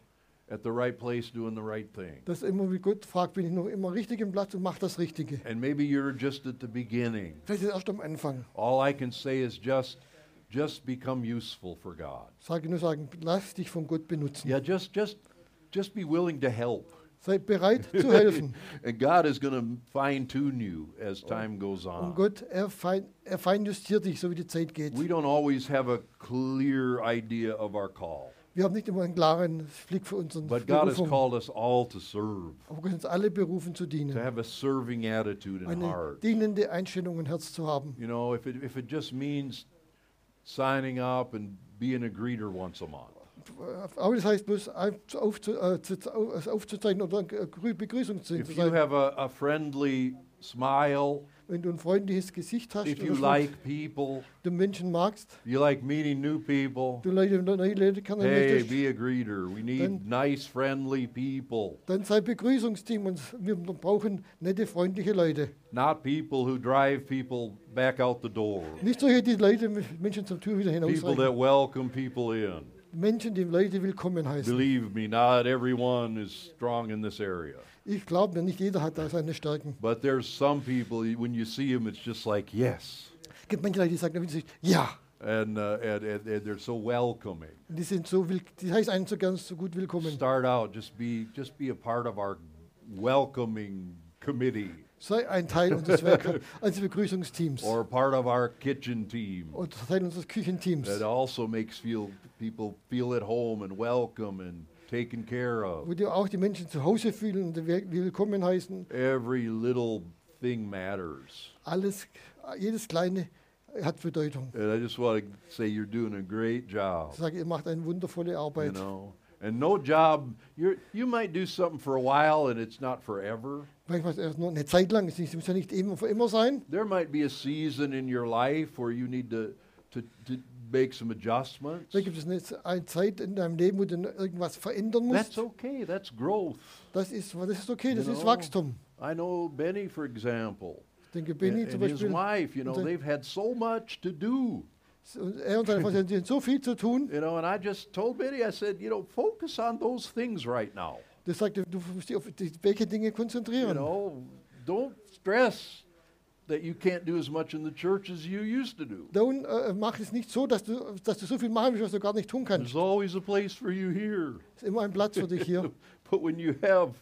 at the right place doing the right thing? Dass immer wie Gott fragt, bin ich noch immer richtig im Platz und mache das Richtige. And maybe you're just at the beginning. Vielleicht ist erst am Anfang. All I can say is just, just become useful for God. Sage nur sagen, lass dich von Gott benutzen. Yeah, just, just, just be willing to help. Sei bereit zu helfen. And God is going to fine tune you as time goes Und on. Gott, er, fein, er feinjustiert dich, so wie die Zeit geht. We don't always have a clear idea of our call, Wir haben nicht immer einen klaren Blick für unseren but God has Berufung. called us all to serve, Aber Gott hat uns alle berufen zu to dienen. have a serving attitude and Eine heart. dienende Einstellung und Herz zu haben. You know, if it, if it just means signing up and being a greeter once a month, Aber das heißt bloß äh, äh, aufzuzeichnen oder Begrüßung zu if you have a, a friendly smile, Wenn du ein freundliches Gesicht hast, if you like people, du Menschen magst, you like meeting new people, du Leute, neue Leute hey, be a greeter. We need nice, friendly people. dann sei Begrüßungsteam und wir brauchen nette, freundliche Leute. not people who drive people back out the door. Nicht solche, die Leute, Menschen zum Tür wieder People hinausreichen. that welcome people in. Menschen, die Leute willkommen heißen. Believe me, not everyone is strong in this area. Ich glaube mir, nicht jeder hat da seine Stärken. But there's some people, when you see them, it's just like, yes. Es gibt manche Leute, die sagen, wenn sie ja. And, uh, and, and, and they're so welcoming. Die sind so, will, die heißen einen so ganz so gut willkommen. Start out, just be, just be a part of our welcoming committee Sei ein Teil unseres Werk unseres Begrüßungsteams or part of our kitchen team. und Teil unseres Küchenteams, That also makes feel, people feel at home and welcome and taken care of. wo die auch die Menschen zu Hause fühlen und will- willkommen heißen. Every little thing matters. Alles, jedes Kleine hat Bedeutung. And I just want to say you're doing a great job. Ich sage, ihr macht eine wundervolle You Arbeit. know, and no job. You you might do something for a while, and it's not forever. Manchmal erst nur eine Zeit lang, es muss ja nicht immer für immer sein. There might be a season in your life where you need to to, to make some adjustments. Da gibt es eine, eine Zeit in deinem Leben, wo du irgendwas verändern That's okay. That's growth. Das ist, das ist okay, das You ist know, Wachstum. I know Benny, for example, Ich denke, Benny and, zum and his wife. You know, they've had so much to do. Und er und seine Frau, die so viel zu tun. You know, and I just told Benny, I said, you know, focus on those things right now. Das sagt, er, du musst dich auf die, welche Dinge You know, don't stress that you can't do as much in the church as you used to do. Mach es nicht so, dass du, dass du so viel machen willst, was du gar nicht tun kannst. There's always a place for you here. Es ist immer ein Platz für dich hier. But when you have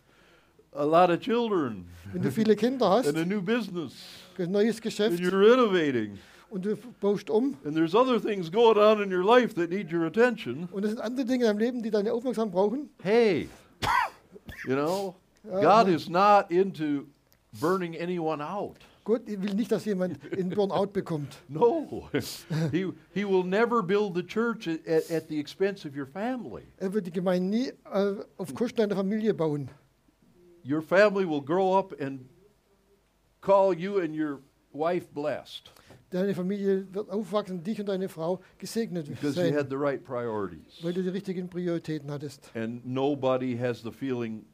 a lot of children Wenn du viele Kinder hast, and a new business neues and you're renovating und du baust um and there's other things going on in your life that need your attention, und es sind andere Dinge in deinem Leben, die deine Aufmerksamkeit brauchen, hey, you know, Ja, God is not into burning anyone out. Gott will nicht, dass jemand in Burnout bekommt. No, he, he will never build the church at, at, at the expense of your family. Er wird die Gemeinde nie äh, auf Kosten deiner Familie bauen. Your family will grow up and call you and your wife blessed Deine Familie wird aufwachsen, dich und deine Frau gesegnet because you sein, had the right priorities. weil du die richtigen Prioritäten hattest. And nobody has the feeling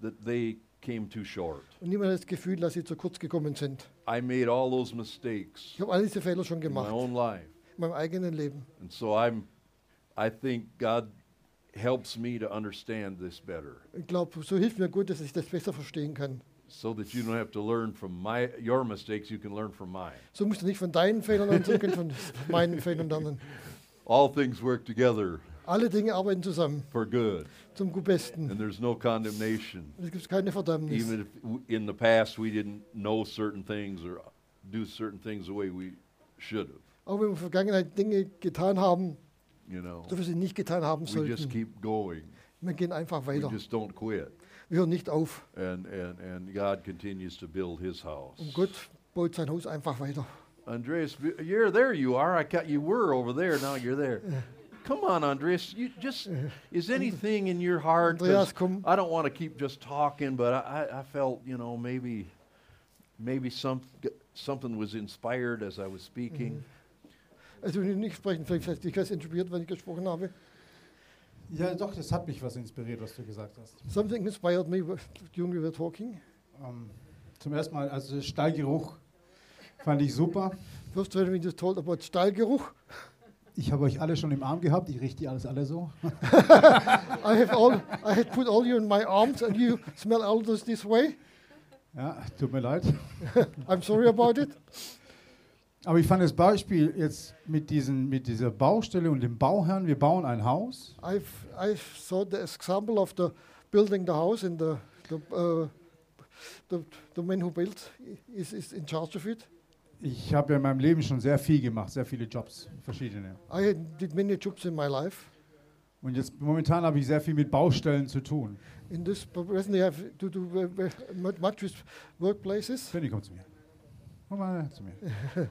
that they came too short. Und niemand hat das Gefühl, dass sie zu kurz gekommen sind. I made all those mistakes Ich habe all diese Fehler schon in my gemacht, own life. in meinem eigenen Leben. And so I'm I think God helps me to understand this better Ich glaube, so hilft mir gut, dass ich das besser verstehen kann. So that you don't have to learn from my your mistakes, you can learn from mine. So musst du nicht von deinen Fehlern lernen, sondern von meinen Fehlern lernen. All things work together Alle Dinge arbeiten zusammen for good, zum Besten. and there's no condemnation. Es gibt keine Verdammnis. Even if in the past we didn't know certain things or do certain things the way we should have, Auch wenn wir in der Vergangenheit Dinge getan haben, you know. so wir sie nicht getan haben sollten. We just keep going. Wir gehen einfach weiter. We just don't quit. Hören nicht auf. And, and, and God continues to build his house. Und Gott baut sein Haus einfach weiter. Andreas, you're there. You are. I got you were over there. Now you're there. Come on, Andreas. You just is anything in your heart? Andreas, komm. I don't want to keep just talking, but I, I- I felt you know maybe maybe some something was inspired as I was speaking. Mhm. Also wenn ich nicht sprechen, vielleicht hast du dich inspiriert, wenn ich gesprochen habe. Ja, doch, das hat mich was inspiriert, was du gesagt hast. Something inspired me during we were talking. Ähm, zum ersten Mal, also Stallgeruch fand ich super. First when we just told about Stallgeruch. Ich habe euch alle schon im Arm gehabt, ich rieche die alles alle so. I have all, I had put all you in my arms and you smell all this this way. Ja, tut mir leid. I'm sorry about it. Aber ich fand das Beispiel jetzt mit, diesen, mit dieser Baustelle und dem Bauherrn, wir bauen ein Haus. I've I saw the example of the building the house and the the, uh, the, the man who built is, is in charge of it. Ich habe ja in meinem Leben schon sehr viel gemacht, sehr viele Jobs, verschiedene. I did many jobs in my life. Und jetzt momentan habe ich sehr viel mit Baustellen zu tun. In this presently, I have to do ve- mu- much with workplaces. Benny, komm zu mir. Komm mal zu mir.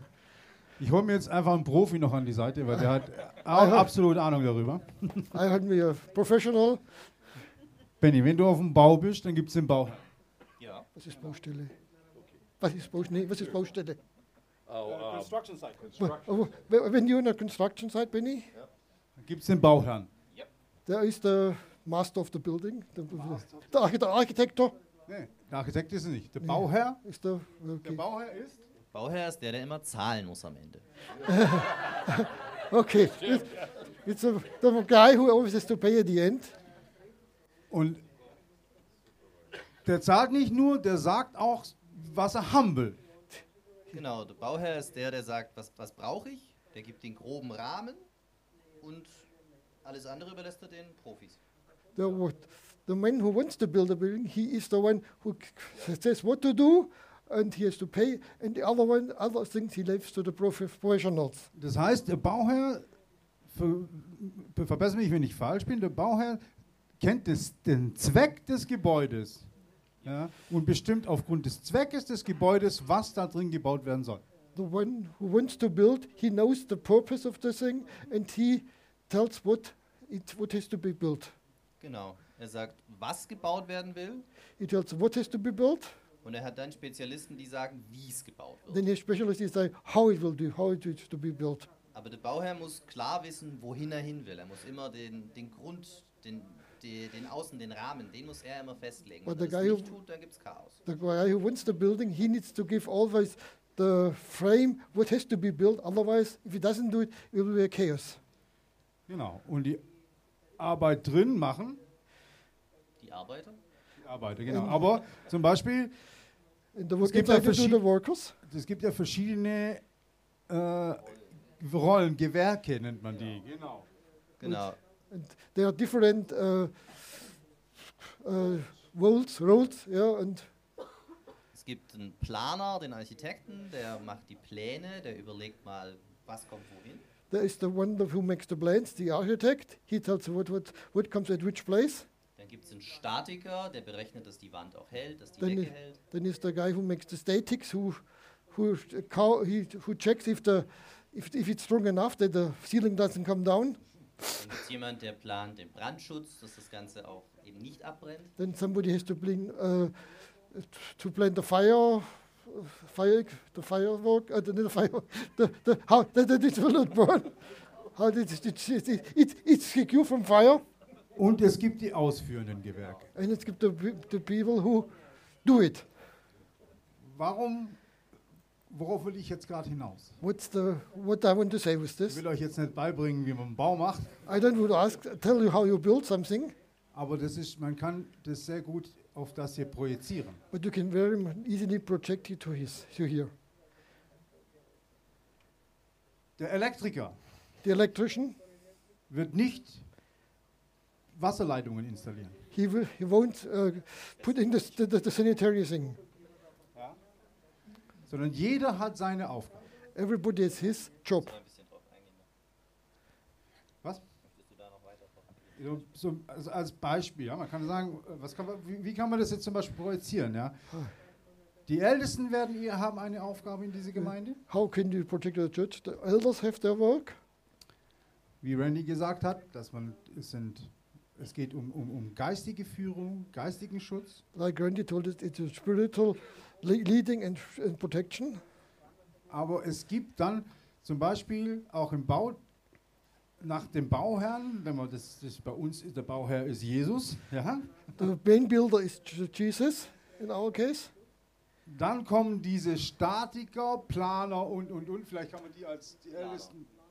Ich hole mir jetzt einfach einen Profi noch an die Seite, weil der hat auch absolut Ahnung darüber. I had me a professional. Benny, wenn du auf dem Bau bist, dann gibt es den Bau. Ja. Was ist Baustelle? Was ist Baustelle? Nee, was ist Baustelle? Construction site. Oh, when you're in a construction site, Benny, Dann gibt es den Bauherrn. there is the master of the building. The, the, archi- the architect Nee, der Architekt ist es nicht. Der Bauherr, is the. der Okay. Bauherr ist Bauherr ist der, der immer zahlen muss am Ende. okay. It's, it's a, the guy who always has to pay at the end. und der zahlt nicht nur, der sagt auch, was er haben will. Genau, der Bauherr ist der, der sagt, was, was brauche ich? Der gibt den groben Rahmen und alles andere überlässt er den Profis. The, the man who wants to build a building, he is the one who says what to do, and he has to pay. And the other one, other things, he leaves to the prof- professionals. Das heißt, der Bauherr, ver, verbessere mich, wenn ich falsch bin, der Bauherr kennt das, den Zweck des Gebäudes ja, und bestimmt aufgrund des Zweckes des Gebäudes, was da drin gebaut werden soll. The one who wants to build, he knows the purpose of the thing, and he tells what it what has to be built. Genau. Er sagt, was gebaut werden will He tells what has to be built. Und er hat dann Spezialisten, die sagen, wie es gebaut wird. Then his specialists say how it will do, how it is to be built. Aber der Bauherr muss klar wissen, wohin er hin will. Er muss immer den, den Grund, den, den, den Außen, den Rahmen, den muss er immer festlegen. But Wenn the er guy das who- nicht tut, dann gibt es Chaos. The guy who wants the building, he needs to give always the frame what has to be built. Otherwise, if he doesn't do it, it will be a chaos. Genau. Und die Arbeit drin machen, Die Arbeiter? die Arbeiter, genau. Aber zum Beispiel, And the work gibt ja inside to do the verschied- workers. es gibt ja verschiedene äh, Rollen, Gewerke nennt man die. Genau. Genau. And there are different uh, uh, roles, roles, yeah, and Es gibt einen Planer, den Architekten, der macht die Pläne, der überlegt mal, was kommt wohin. there is the one who makes the plans, the architect. He tells what what what comes at which place. Dann gibt es einen Statiker, der berechnet, dass die Wand auch hält, dass die Dann Decke hält. Then is the guy who makes the statics, who who he, who checks if the if, if it's strong enough that the ceiling doesn't come down. Dann gibt es jemanden, der plant den Brandschutz, dass das Ganze auch eben nicht abbrennt. Then somebody has to plan uh, to plan the fire, uh, fire, the firework, uh, the, fire, the, the how that it will not burn. How that it, it, it, it, it's secure from fire. Und es gibt die ausführenden Gewerke. And it's the, pe- the people who do it. Warum, worauf will ich jetzt gerade hinaus? What's the what I want to say with Ich this? will euch jetzt nicht beibringen, wie man einen Bau macht, I don't want to ask, tell you how you build something, aber das ist, man kann das sehr gut auf das hier projizieren. but you can very mu- easily project it to his to here. Der Elektriker The electrician, wird nicht Wasserleitungen installieren. He, will, he won't uh, put in the, the, the sanitary thing. Sondern jeder hat seine Aufgabe. Everybody has his job. Eingehen. Was? Möchtest du da noch weiter drauf eingehen? So, so, also als Beispiel, ja, man kann sagen, äh, was kann man, wie, wie kann man das jetzt zum Beispiel projizieren? Ja? Die Ältesten werden, ihr haben eine Aufgabe in dieser Gemeinde. How can you protect the church? The elders have their work. Wie Randy gesagt hat, dass man, es, sind, es geht um, um, um geistige Führung, geistigen Schutz. Like Randy told us, it's a spiritual le- leading and, and protection. Aber es gibt dann zum Beispiel auch im Bau, nach dem Bauherrn, wenn man das, das bei uns ist, der Bauherr ist Jesus, ja, The main builder is Jesus in our case. dann kommen diese Statiker, Planer und, und, und, vielleicht kann man die als die. Ältesten, Wir Planer.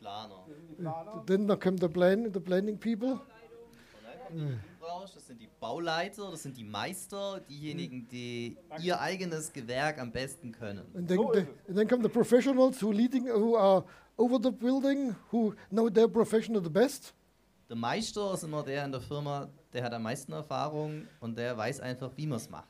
Die Planer. Then there come the plan, the planning people. Und dann kommt die Branche, das sind die Bauleiter, das sind die Meister, diejenigen, die ihr eigenes Gewerk am besten können. So the, and then come the professionals who leading, who are over the building, who know their profession the best. Der Meister ist immer der in der Firma, der hat am meisten Erfahrung und der weiß einfach, wie man es macht.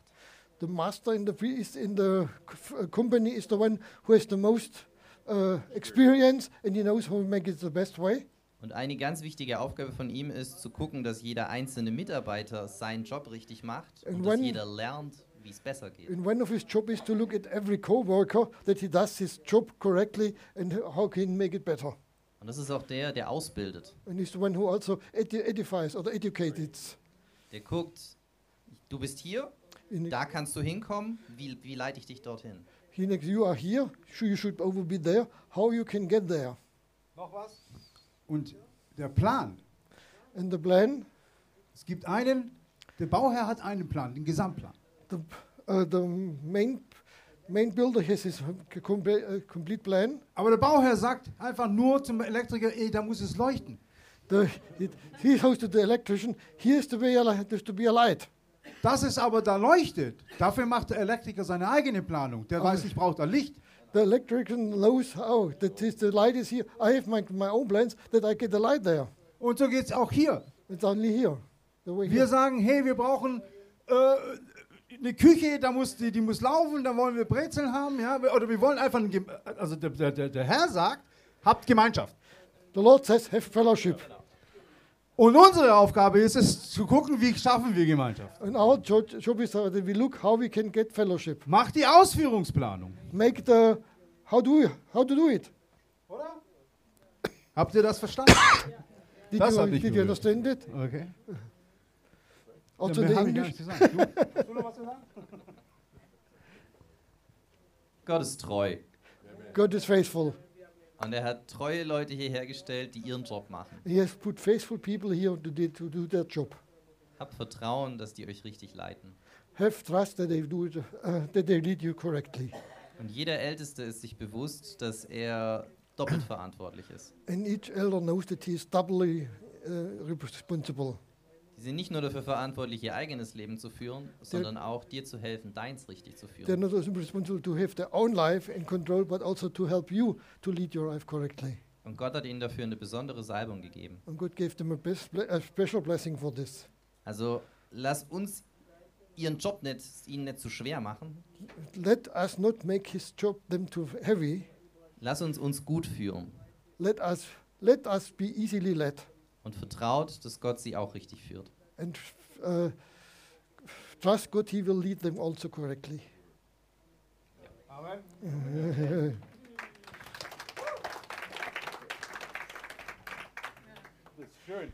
The master in the is in the f- company is the one who has the most uh, experience and he knows how to make it the best way. Und eine ganz wichtige Aufgabe von ihm ist zu gucken, dass jeder einzelne Mitarbeiter seinen Job richtig macht und And dass when- jeder lernt, wie es besser geht. And one of his job is to look at every co-worker that he does his job correctly and how can he make it better. Und das ist auch der, der ausbildet. And he's the one who also edi- edifies or educates. Der guckt, du bist hier, In, da kannst du hinkommen, wie, wie leite ich dich dorthin? He next, you are here, so you should over be there. How you can get there? Noch was? Und der Plan. And the plan, Es gibt einen, der Bauherr hat einen Plan, den Gesamtplan. the uh, the main main builder has his uh, complete plan. Aber der Bauherr sagt einfach nur zum Elektriker, ey, da muss es leuchten. The, it, he goes to the electrician. Here's the way there's to be a light. Dass es aber da leuchtet, dafür macht der Elektriker seine eigene Planung. Der weiß, ich brauche da Licht. The electrician knows how that is, the light is here. I have my, my own plans that I get the light there. Und so geht es auch hier. It's only here. The way Wir here. sagen, hey, wir brauchen äh, eine Küche, da muss, die, die muss laufen, da wollen wir Brezeln haben, ja, oder wir wollen einfach, ein Gem- also der, der, der, der Herr sagt, habt Gemeinschaft. The Lord says, have fellowship. Und unsere Aufgabe ist es, zu gucken, wie schaffen wir Gemeinschaft. And our job, job is uh, that we look how we can get fellowship. Macht die Ausführungsplanung. Make the how do we, how to do it. Oder? Habt ihr das verstanden? Did Das you, ich did you understand it? Okay. Also Mehr the hab ich gar English. Du, du noch was zu sagen? Gott ist treu. God is faithful. Und er hat treue Leute hierher gestellt, die ihren Job machen. He has put faithful people here to, do- to do their job. Habt Vertrauen, dass die euch richtig leiten. Have trust that they do it, uh, that they lead you correctly. Und jeder Älteste ist sich bewusst, dass er doppelt verantwortlich ist. And each elder knows that he is doubly uh, responsible. Die sind nicht nur dafür verantwortlich, ihr eigenes Leben zu führen, sondern auch dir zu helfen, deins richtig zu They're führen. not only responsible to have their own life in control, but also to help you to lead your life correctly. Und Gott hat ihnen dafür eine besondere Salbung gegeben. And God gave them a, best, a special blessing for this. Also lass uns ihren Job nicht, ihnen nicht zu schwer machen. Let us not make his job them too heavy. Lass uns uns gut führen Let us let us be easily led und vertraut, dass Gott sie auch richtig führt. and uh, trust God. He will lead them also correctly. Amen. Das ist schön.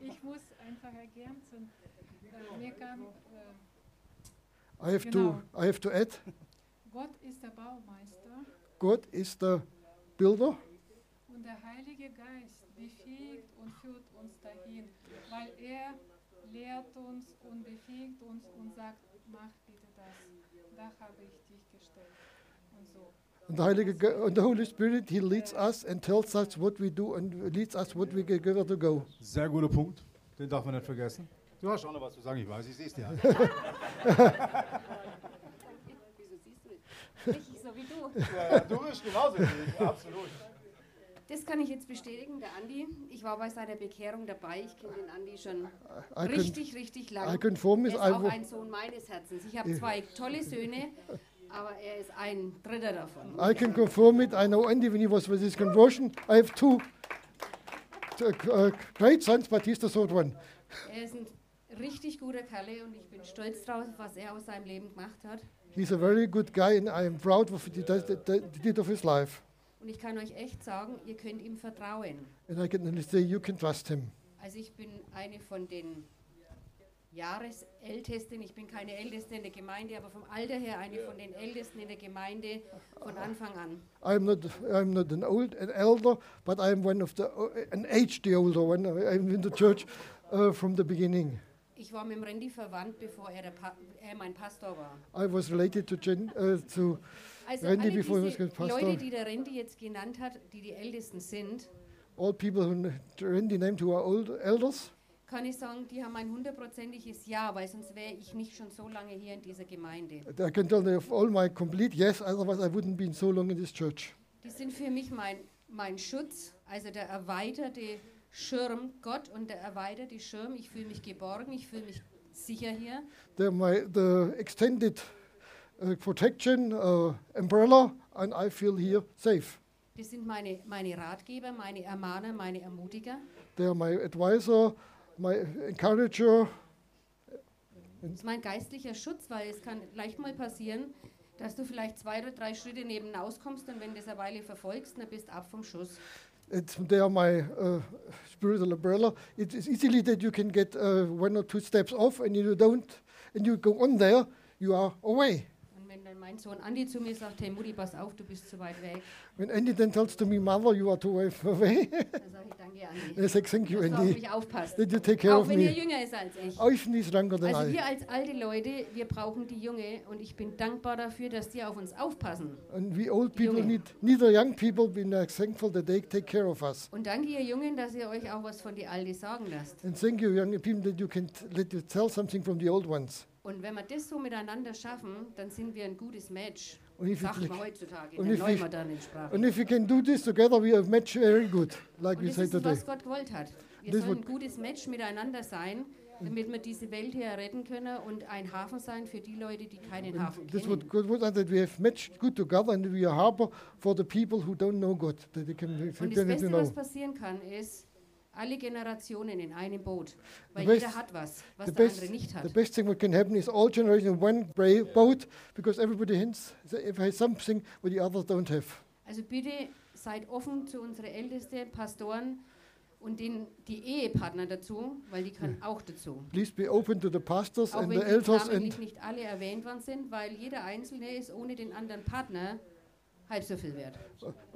Ich muss einfach ergänzen. Äh, mir kam, äh, I have Genau. to I have to add. Gott ist der Baumeister God is the builder, und der Heilige Geist befähigt und führt uns dahin, weil er lehrt uns und befähigt uns und sagt, mach bitte das. Da habe ich dich gestellt. Und so. and the Holy, Ge- and the Holy Spirit. He leads us and tells us what we do and leads us what we g- where to go. Sehr guter Punkt. Den darf man nicht vergessen. Du hast auch noch was zu sagen, ich weiß, ich sehe es dir an. Wieso siehst du das? Nicht so wie du. ja, ja, du bist genauso wie ich, absolut. Das kann ich jetzt bestätigen, der Andi. Ich war bei seiner Bekehrung dabei. Ich kenne den Andi schon I can, richtig, richtig I lang. confirm Er is ist auch ein Sohn meines Herzens. Ich habe zwei tolle Söhne, aber er ist ein dritter davon. I can confirm it. I know Andy when he was with his conversion. I have two uh, great sons, but he's the third one. Er ist ein richtig guter Kerle und ich bin stolz drauf, was er aus seinem Leben gemacht hat. He's a very good guy, and I am proud of what he does, that, that he did of his life. Und ich kann euch echt sagen, ihr könnt ihm vertrauen. And I can say you can trust him. Also ich bin eine von den Jahresältesten. Ich bin keine Älteste in der Gemeinde, aber vom Alter her eine von den Ältesten in der Gemeinde von Anfang an. I'm not, I'm not an old, an elder, but I'm one of the, an age the older one. I'm in the church uh, from the beginning. Ich war mit dem Randy verwandt, bevor er, er mein Pastor war. I was related to, Jen, uh, to Also Randy alle before he diese was Pastor. Leute, die der Randy jetzt genannt hat, die die Ältesten sind, all people who Randy named who are old elders. kann ich sagen, die haben ein hundertprozentiges Ja, weil sonst wäre ich nicht schon so lange hier in dieser Gemeinde. I can tell have all my complete yes, otherwise I wouldn't been so long in this church. Die sind für mich mein, mein Schutz, also der erweiterte Schirm, Gott und der erweiterte Schirm. Ich fühle mich geborgen, ich fühle mich sicher hier. They're my the extended protection uh, umbrella, and I feel here safe. Sind meine, meine Ratgeber, meine Ermahner, meine Ermutiger. They're my advisor, my encourager. Das ist mein geistlicher Schutz, weil es kann leicht mal passieren, dass du vielleicht zwei oder drei Schritte nebenaus kommst und wenn du das eine Weile verfolgst, dann bist du ab vom Schuss. It's, they are my uh, spiritual umbrella. It is easily that you can get uh, one or two steps off, and you don't, and you go on there, you are away. Wenn mein Sohn Andi zu mir sagt, hey Mutti, pass auf, du bist zu weit weg, When Andy then tells to me, "Mother, you are too way away," dann sage ich, danke Andi. I say, "Thank you, Dass du auf Andy. mich aufpasst. That you take care Auch of wenn me." jünger ist als ich. Even he's younger than Also I. wir als alte Leute, wir brauchen die Junge und ich bin dankbar dafür, dass die auf uns aufpassen. And we old people Junge. need, neither young people, we are thankful that they take care of us. Und danke ihr Jungen, dass ihr euch auch was von die Alte sagen lasst. And thank you, young people, that you can let you tell something from the old ones. Und wenn wir das so miteinander schaffen, dann sind wir ein gutes Match. Und if Sagt man heutzutage und in der if neumodernen Sprache. And if we can do this together, we have match very good, like Und we das say ist, today. was Gott gewollt hat. Wir Das sollen ein gutes Match miteinander sein, damit wir diese Welt hier retten können und ein Hafen sein für die Leute, die keinen Hafen This kennen. would good would that we have matched good together and we are harbor for the people who don't know God, that they can, Und das Beste, was passieren kann, ist, alle Generationen in einem Boot. Weil The best- jeder hat was, was The der best, andere nicht the hat. best thing what can happen is all generations in one boat because everybody has, has something what the others don't have. Also bitte seid offen zu unseren Ältesten, Pastoren und den, die Ehepartner dazu, weil die können auch dazu. Please be open to the pastors Auch and the elders and nicht alle erwähnt worden sind, weil jeder Einzelne ist ohne den anderen Partner halb so viel wert.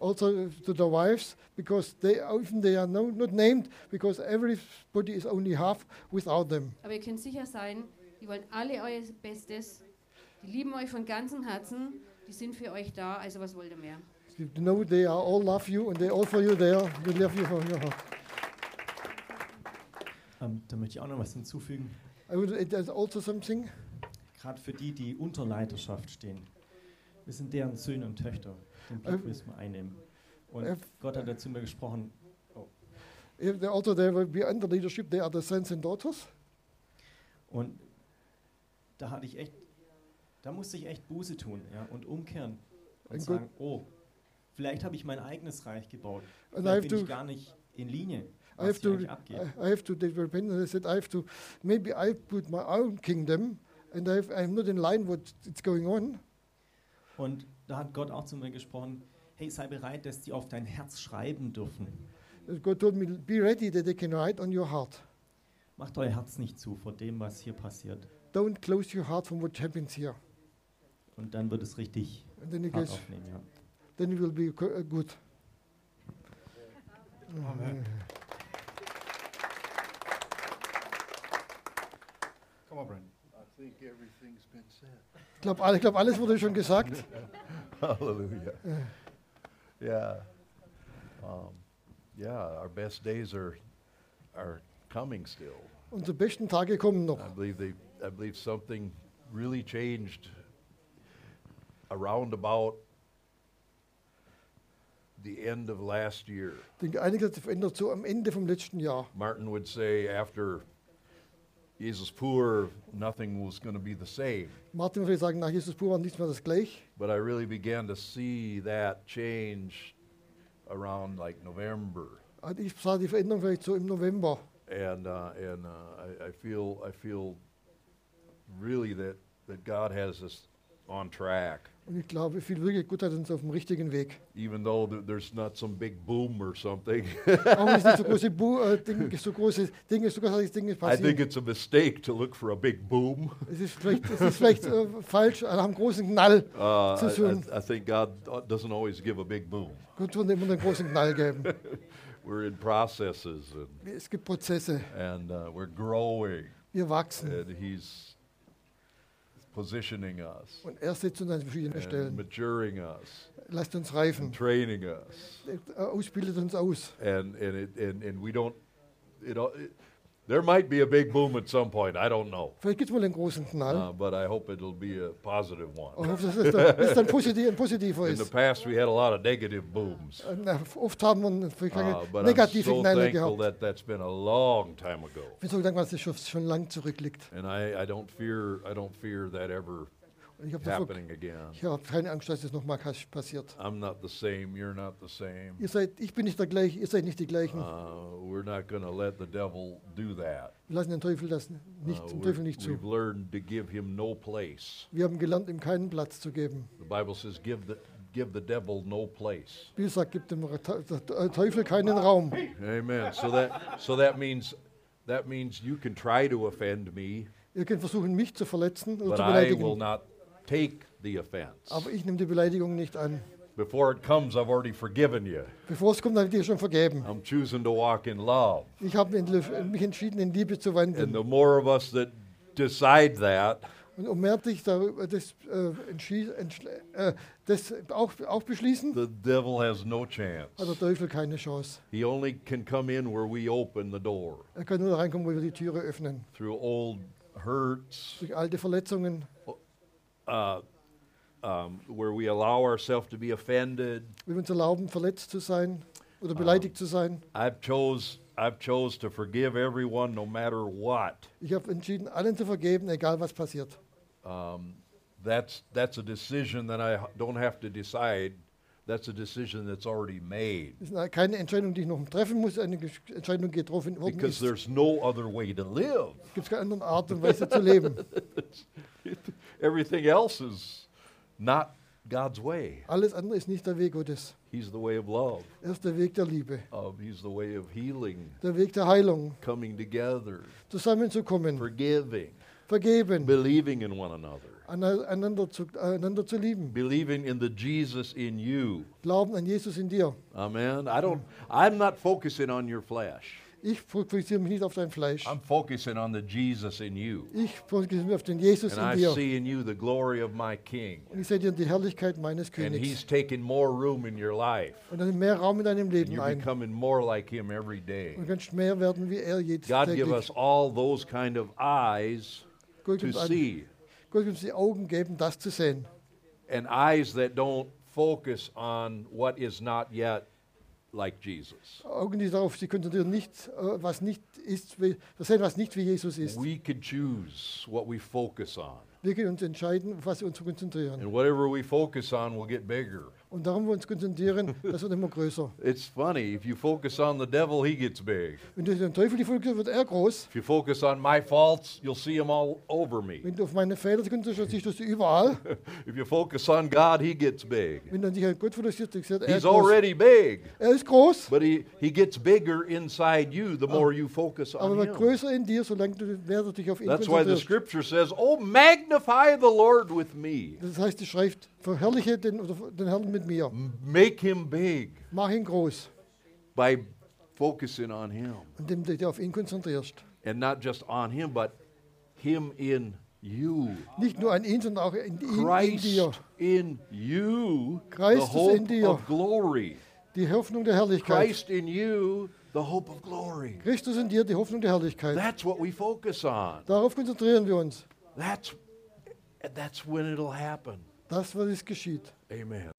also to the wives because they even they are no, not named because everybody is only half without them. Aber ihr könnt sicher sein, die wollen alle euer Bestes, die lieben euch von ganzem Herzen, die sind für euch da, also was wollt ihr mehr? You know they are all love you and they all for you there. They love you from your heart. Ähm, da möchte ich auch noch was hinzufügen. I would add there's also something. Gerade für die, die unter Leiterschaft stehen. Wir sind deren Söhne und Töchter. Den Blick müssen wir einnehmen. Und äh, Gott hat dazu mir gesprochen, If they also they will be under leadership, they are the sons and daughters. Und da hatte ich echt, da musste ich echt Buße tun ja, und umkehren und Ein sagen, oh, vielleicht habe ich mein eigenes Reich gebaut. And I have Vielleicht bin to ich gar nicht in Linie, I have to abgeht. I have to repent and I said I have to maybe I put my own kingdom and I have, I'm not in line what it's going on. Und da hat Gott auch zu mir gesprochen, hey, sei bereit, dass die auf dein Herz schreiben dürfen. God told me be ready that they can write on your heart. Macht euer Herz nicht zu vor dem, was hier passiert. Don't close your heart from what happens here. Und dann wird es richtig And then it hart goes aufnehmen. Ja. then it will be uh, good. Amen. Come on, Brandon. Ich glaube, glaub, alles wurde schon gesagt. Hallelujah. Yeah. Um, yeah, our best days are are coming still. Unsere besten Tage kommen noch. I believe they I believe something really changed around about the end of last year. Ich denke, einiges hat sich verändert so am Ende vom letzten Jahr. Martin would say after Jesus poor, nothing was going to be the same. Martin würde sagen, nach Jesus pur war nichts mehr das gleich. But I really began to see that change around like November. Ich sah die Veränderung vielleicht so im November. And, uh, and uh, I, I, feel, I feel really that, that God has us on track. Und ich glaube, viel wirklich gut hat uns auf dem richtigen Weg. Even though th- there's not some big boom or something, Auch wenn es nicht so große, Bu äh, Dinge, so große Dinge, so große Dinge I think it's a mistake to look for a big boom. Es ist vielleicht, es ist vielleicht äh, falsch, nach einem großen Knall Uh, zu suchen. I, I think God doesn't always give a big boom. Gott wird immer einen großen Knall geben. We're in processes and, Es gibt Prozesse. and uh, we're growing, Wir wachsen. and He's positioning us Und er setzt uns an verschiedene and Stellen. maturing us Lasst uns reifen. training us. Er ausbildet uns aus. And, and, it, and, and we don't, it, all- it, there might be a big boom at some point, I don't know. Vielleicht gibt es mal einen großen Knall. Uh, but I hope it'll be a one. ich hoffe, dass es dann, dass dann positiv, ein positiver In the past, we had a lot of negative booms. Äh, Oft haben wir Uh, keine but I'm negative so thankful gehabt. that that's been a long time ago. Ich bin so dankbar, dass es schon, schon lang zurückliegt. And I, I don't fear I don't fear that ever Und ich habe happening again. ich hab keine Angst, dass es nochmal passiert. I'm not the same. You're not the same. Ihr seid, ich bin nicht der gleiche, ihr seid nicht die gleichen. Uh, we're not going to let the devil do that. Wir lassen den Teufel das nicht, Uh, dem Teufel nicht zu. we've learned to give him no place. Wir haben gelernt, ihm keinen Platz zu geben. The Bible says, "Give the give the devil no place." Wie gesagt, gibt dem Te- der Teufel keinen Raum. Amen. So that so that means that means you can try to offend me, Ihr könnt versuchen, mich zu verletzen oder zu beleidigen. Take the offense. Aber ich nehme die Beleidigung nicht an. Before it comes, I've already forgiven you. Bevor es kommt, habe ich dir schon vergeben. I'm choosing to walk in love. Ich habe mich entschieden, in Liebe zu And wandeln. the more of us that decide that, Und um mehr dich darüber das, äh, entschlie- entschle- äh, das auch, auch beschließen, the devil has no chance. hat der Teufel keine Chance. He only can come in where we open the door Er kann nur da reinkommen, wo wir die Türe öffnen. through old hurts, Durch alte Verletzungen, uh, um, where we allow ourselves to be offended. wenn wir uns erlauben, verletzt zu sein oder beleidigt zu sein. I've chose I've chose to forgive everyone no matter what. Ich habe entschieden, allen zu vergeben, egal was passiert. Um, that's that's a decision that I don't have to decide. That's a decision that's already made Das ist keine Entscheidung, die ich noch treffen muss, eine Entscheidung getroffen worden because ist. there's no other way to live. Es gibt keine andere Art und Weise zu leben. Everything else is not God's way. Alles andere ist nicht der Weg Gottes. He's the way of love. Er ist der Weg der Liebe, Um, he's the way of healing, der Weg der Heilung, coming together, zusammenzukommen, forgiving, vergeben, believing in one another, einander zu, einander zu lieben, believing in the Jesus in you. glauben an Jesus in dir. Amen. I don't. I'm not focusing on your flesh. Ich fokussiere mich nicht auf dein Fleisch. I'm focusing on the Jesus in you, Ich fokussiere mich auf den Jesus and in I dir. see in you the glory of my King. Und ich sehe dir die Herrlichkeit meines And Königs. He's taking more room in your life. Und dann mehr Raum in deinem And Leben you're ein. becoming more like Him every day. Und kannst mehr werden wie er jetzt God give us täglich. all those kind of eyes Gott to gibt uns see, Gott wird uns die Augen geben, das zu sehen. and eyes that don't focus on what is not yet like Jesus. Augen, die darauf konzentrieren, nicht, äh, was nicht ist, das sehen, was nicht wie Jesus ist. We can choose what we focus on. Wir können uns entscheiden, was wir uns konzentrieren. And whatever we focus on will get bigger. Und darum wir uns konzentrieren, das wird immer größer. It's funny, if you focus on the devil, he gets big. Wenn du den Teufel Folge wird er groß. If you focus on my faults, you'll see him all over me. Wenn du auf meine Fehler konzentrierst, siehst du sie überall. If you focus on God, he gets big. Wenn du dich an Gott fokussierst, dann er He's already big, Er ist groß, but he, he gets bigger inside you the more you focus aber on er wird him. größer in dir, solange du, mehr dich auf ihn That's why the scripture says, Oh, magnify the Lord with me. Das heißt, die Schrift, verherrliche den, den Herrn mit mir. Make him big Mach ihn groß, by focusing on him. indem du dich auf ihn konzentrierst. And not just on him, but him in you. Nicht nur an ihn, sondern auch in, ihn, in Christ dir. in you, the Christus hope in dir. of glory. Die Hoffnung der Herrlichkeit. Christ in you, the hope of glory. Christus in dir, die Hoffnung der Herrlichkeit. That's what we focus on. Darauf konzentrieren wir uns. That's, that's when it'll happen. Das, was es geschieht. Amen.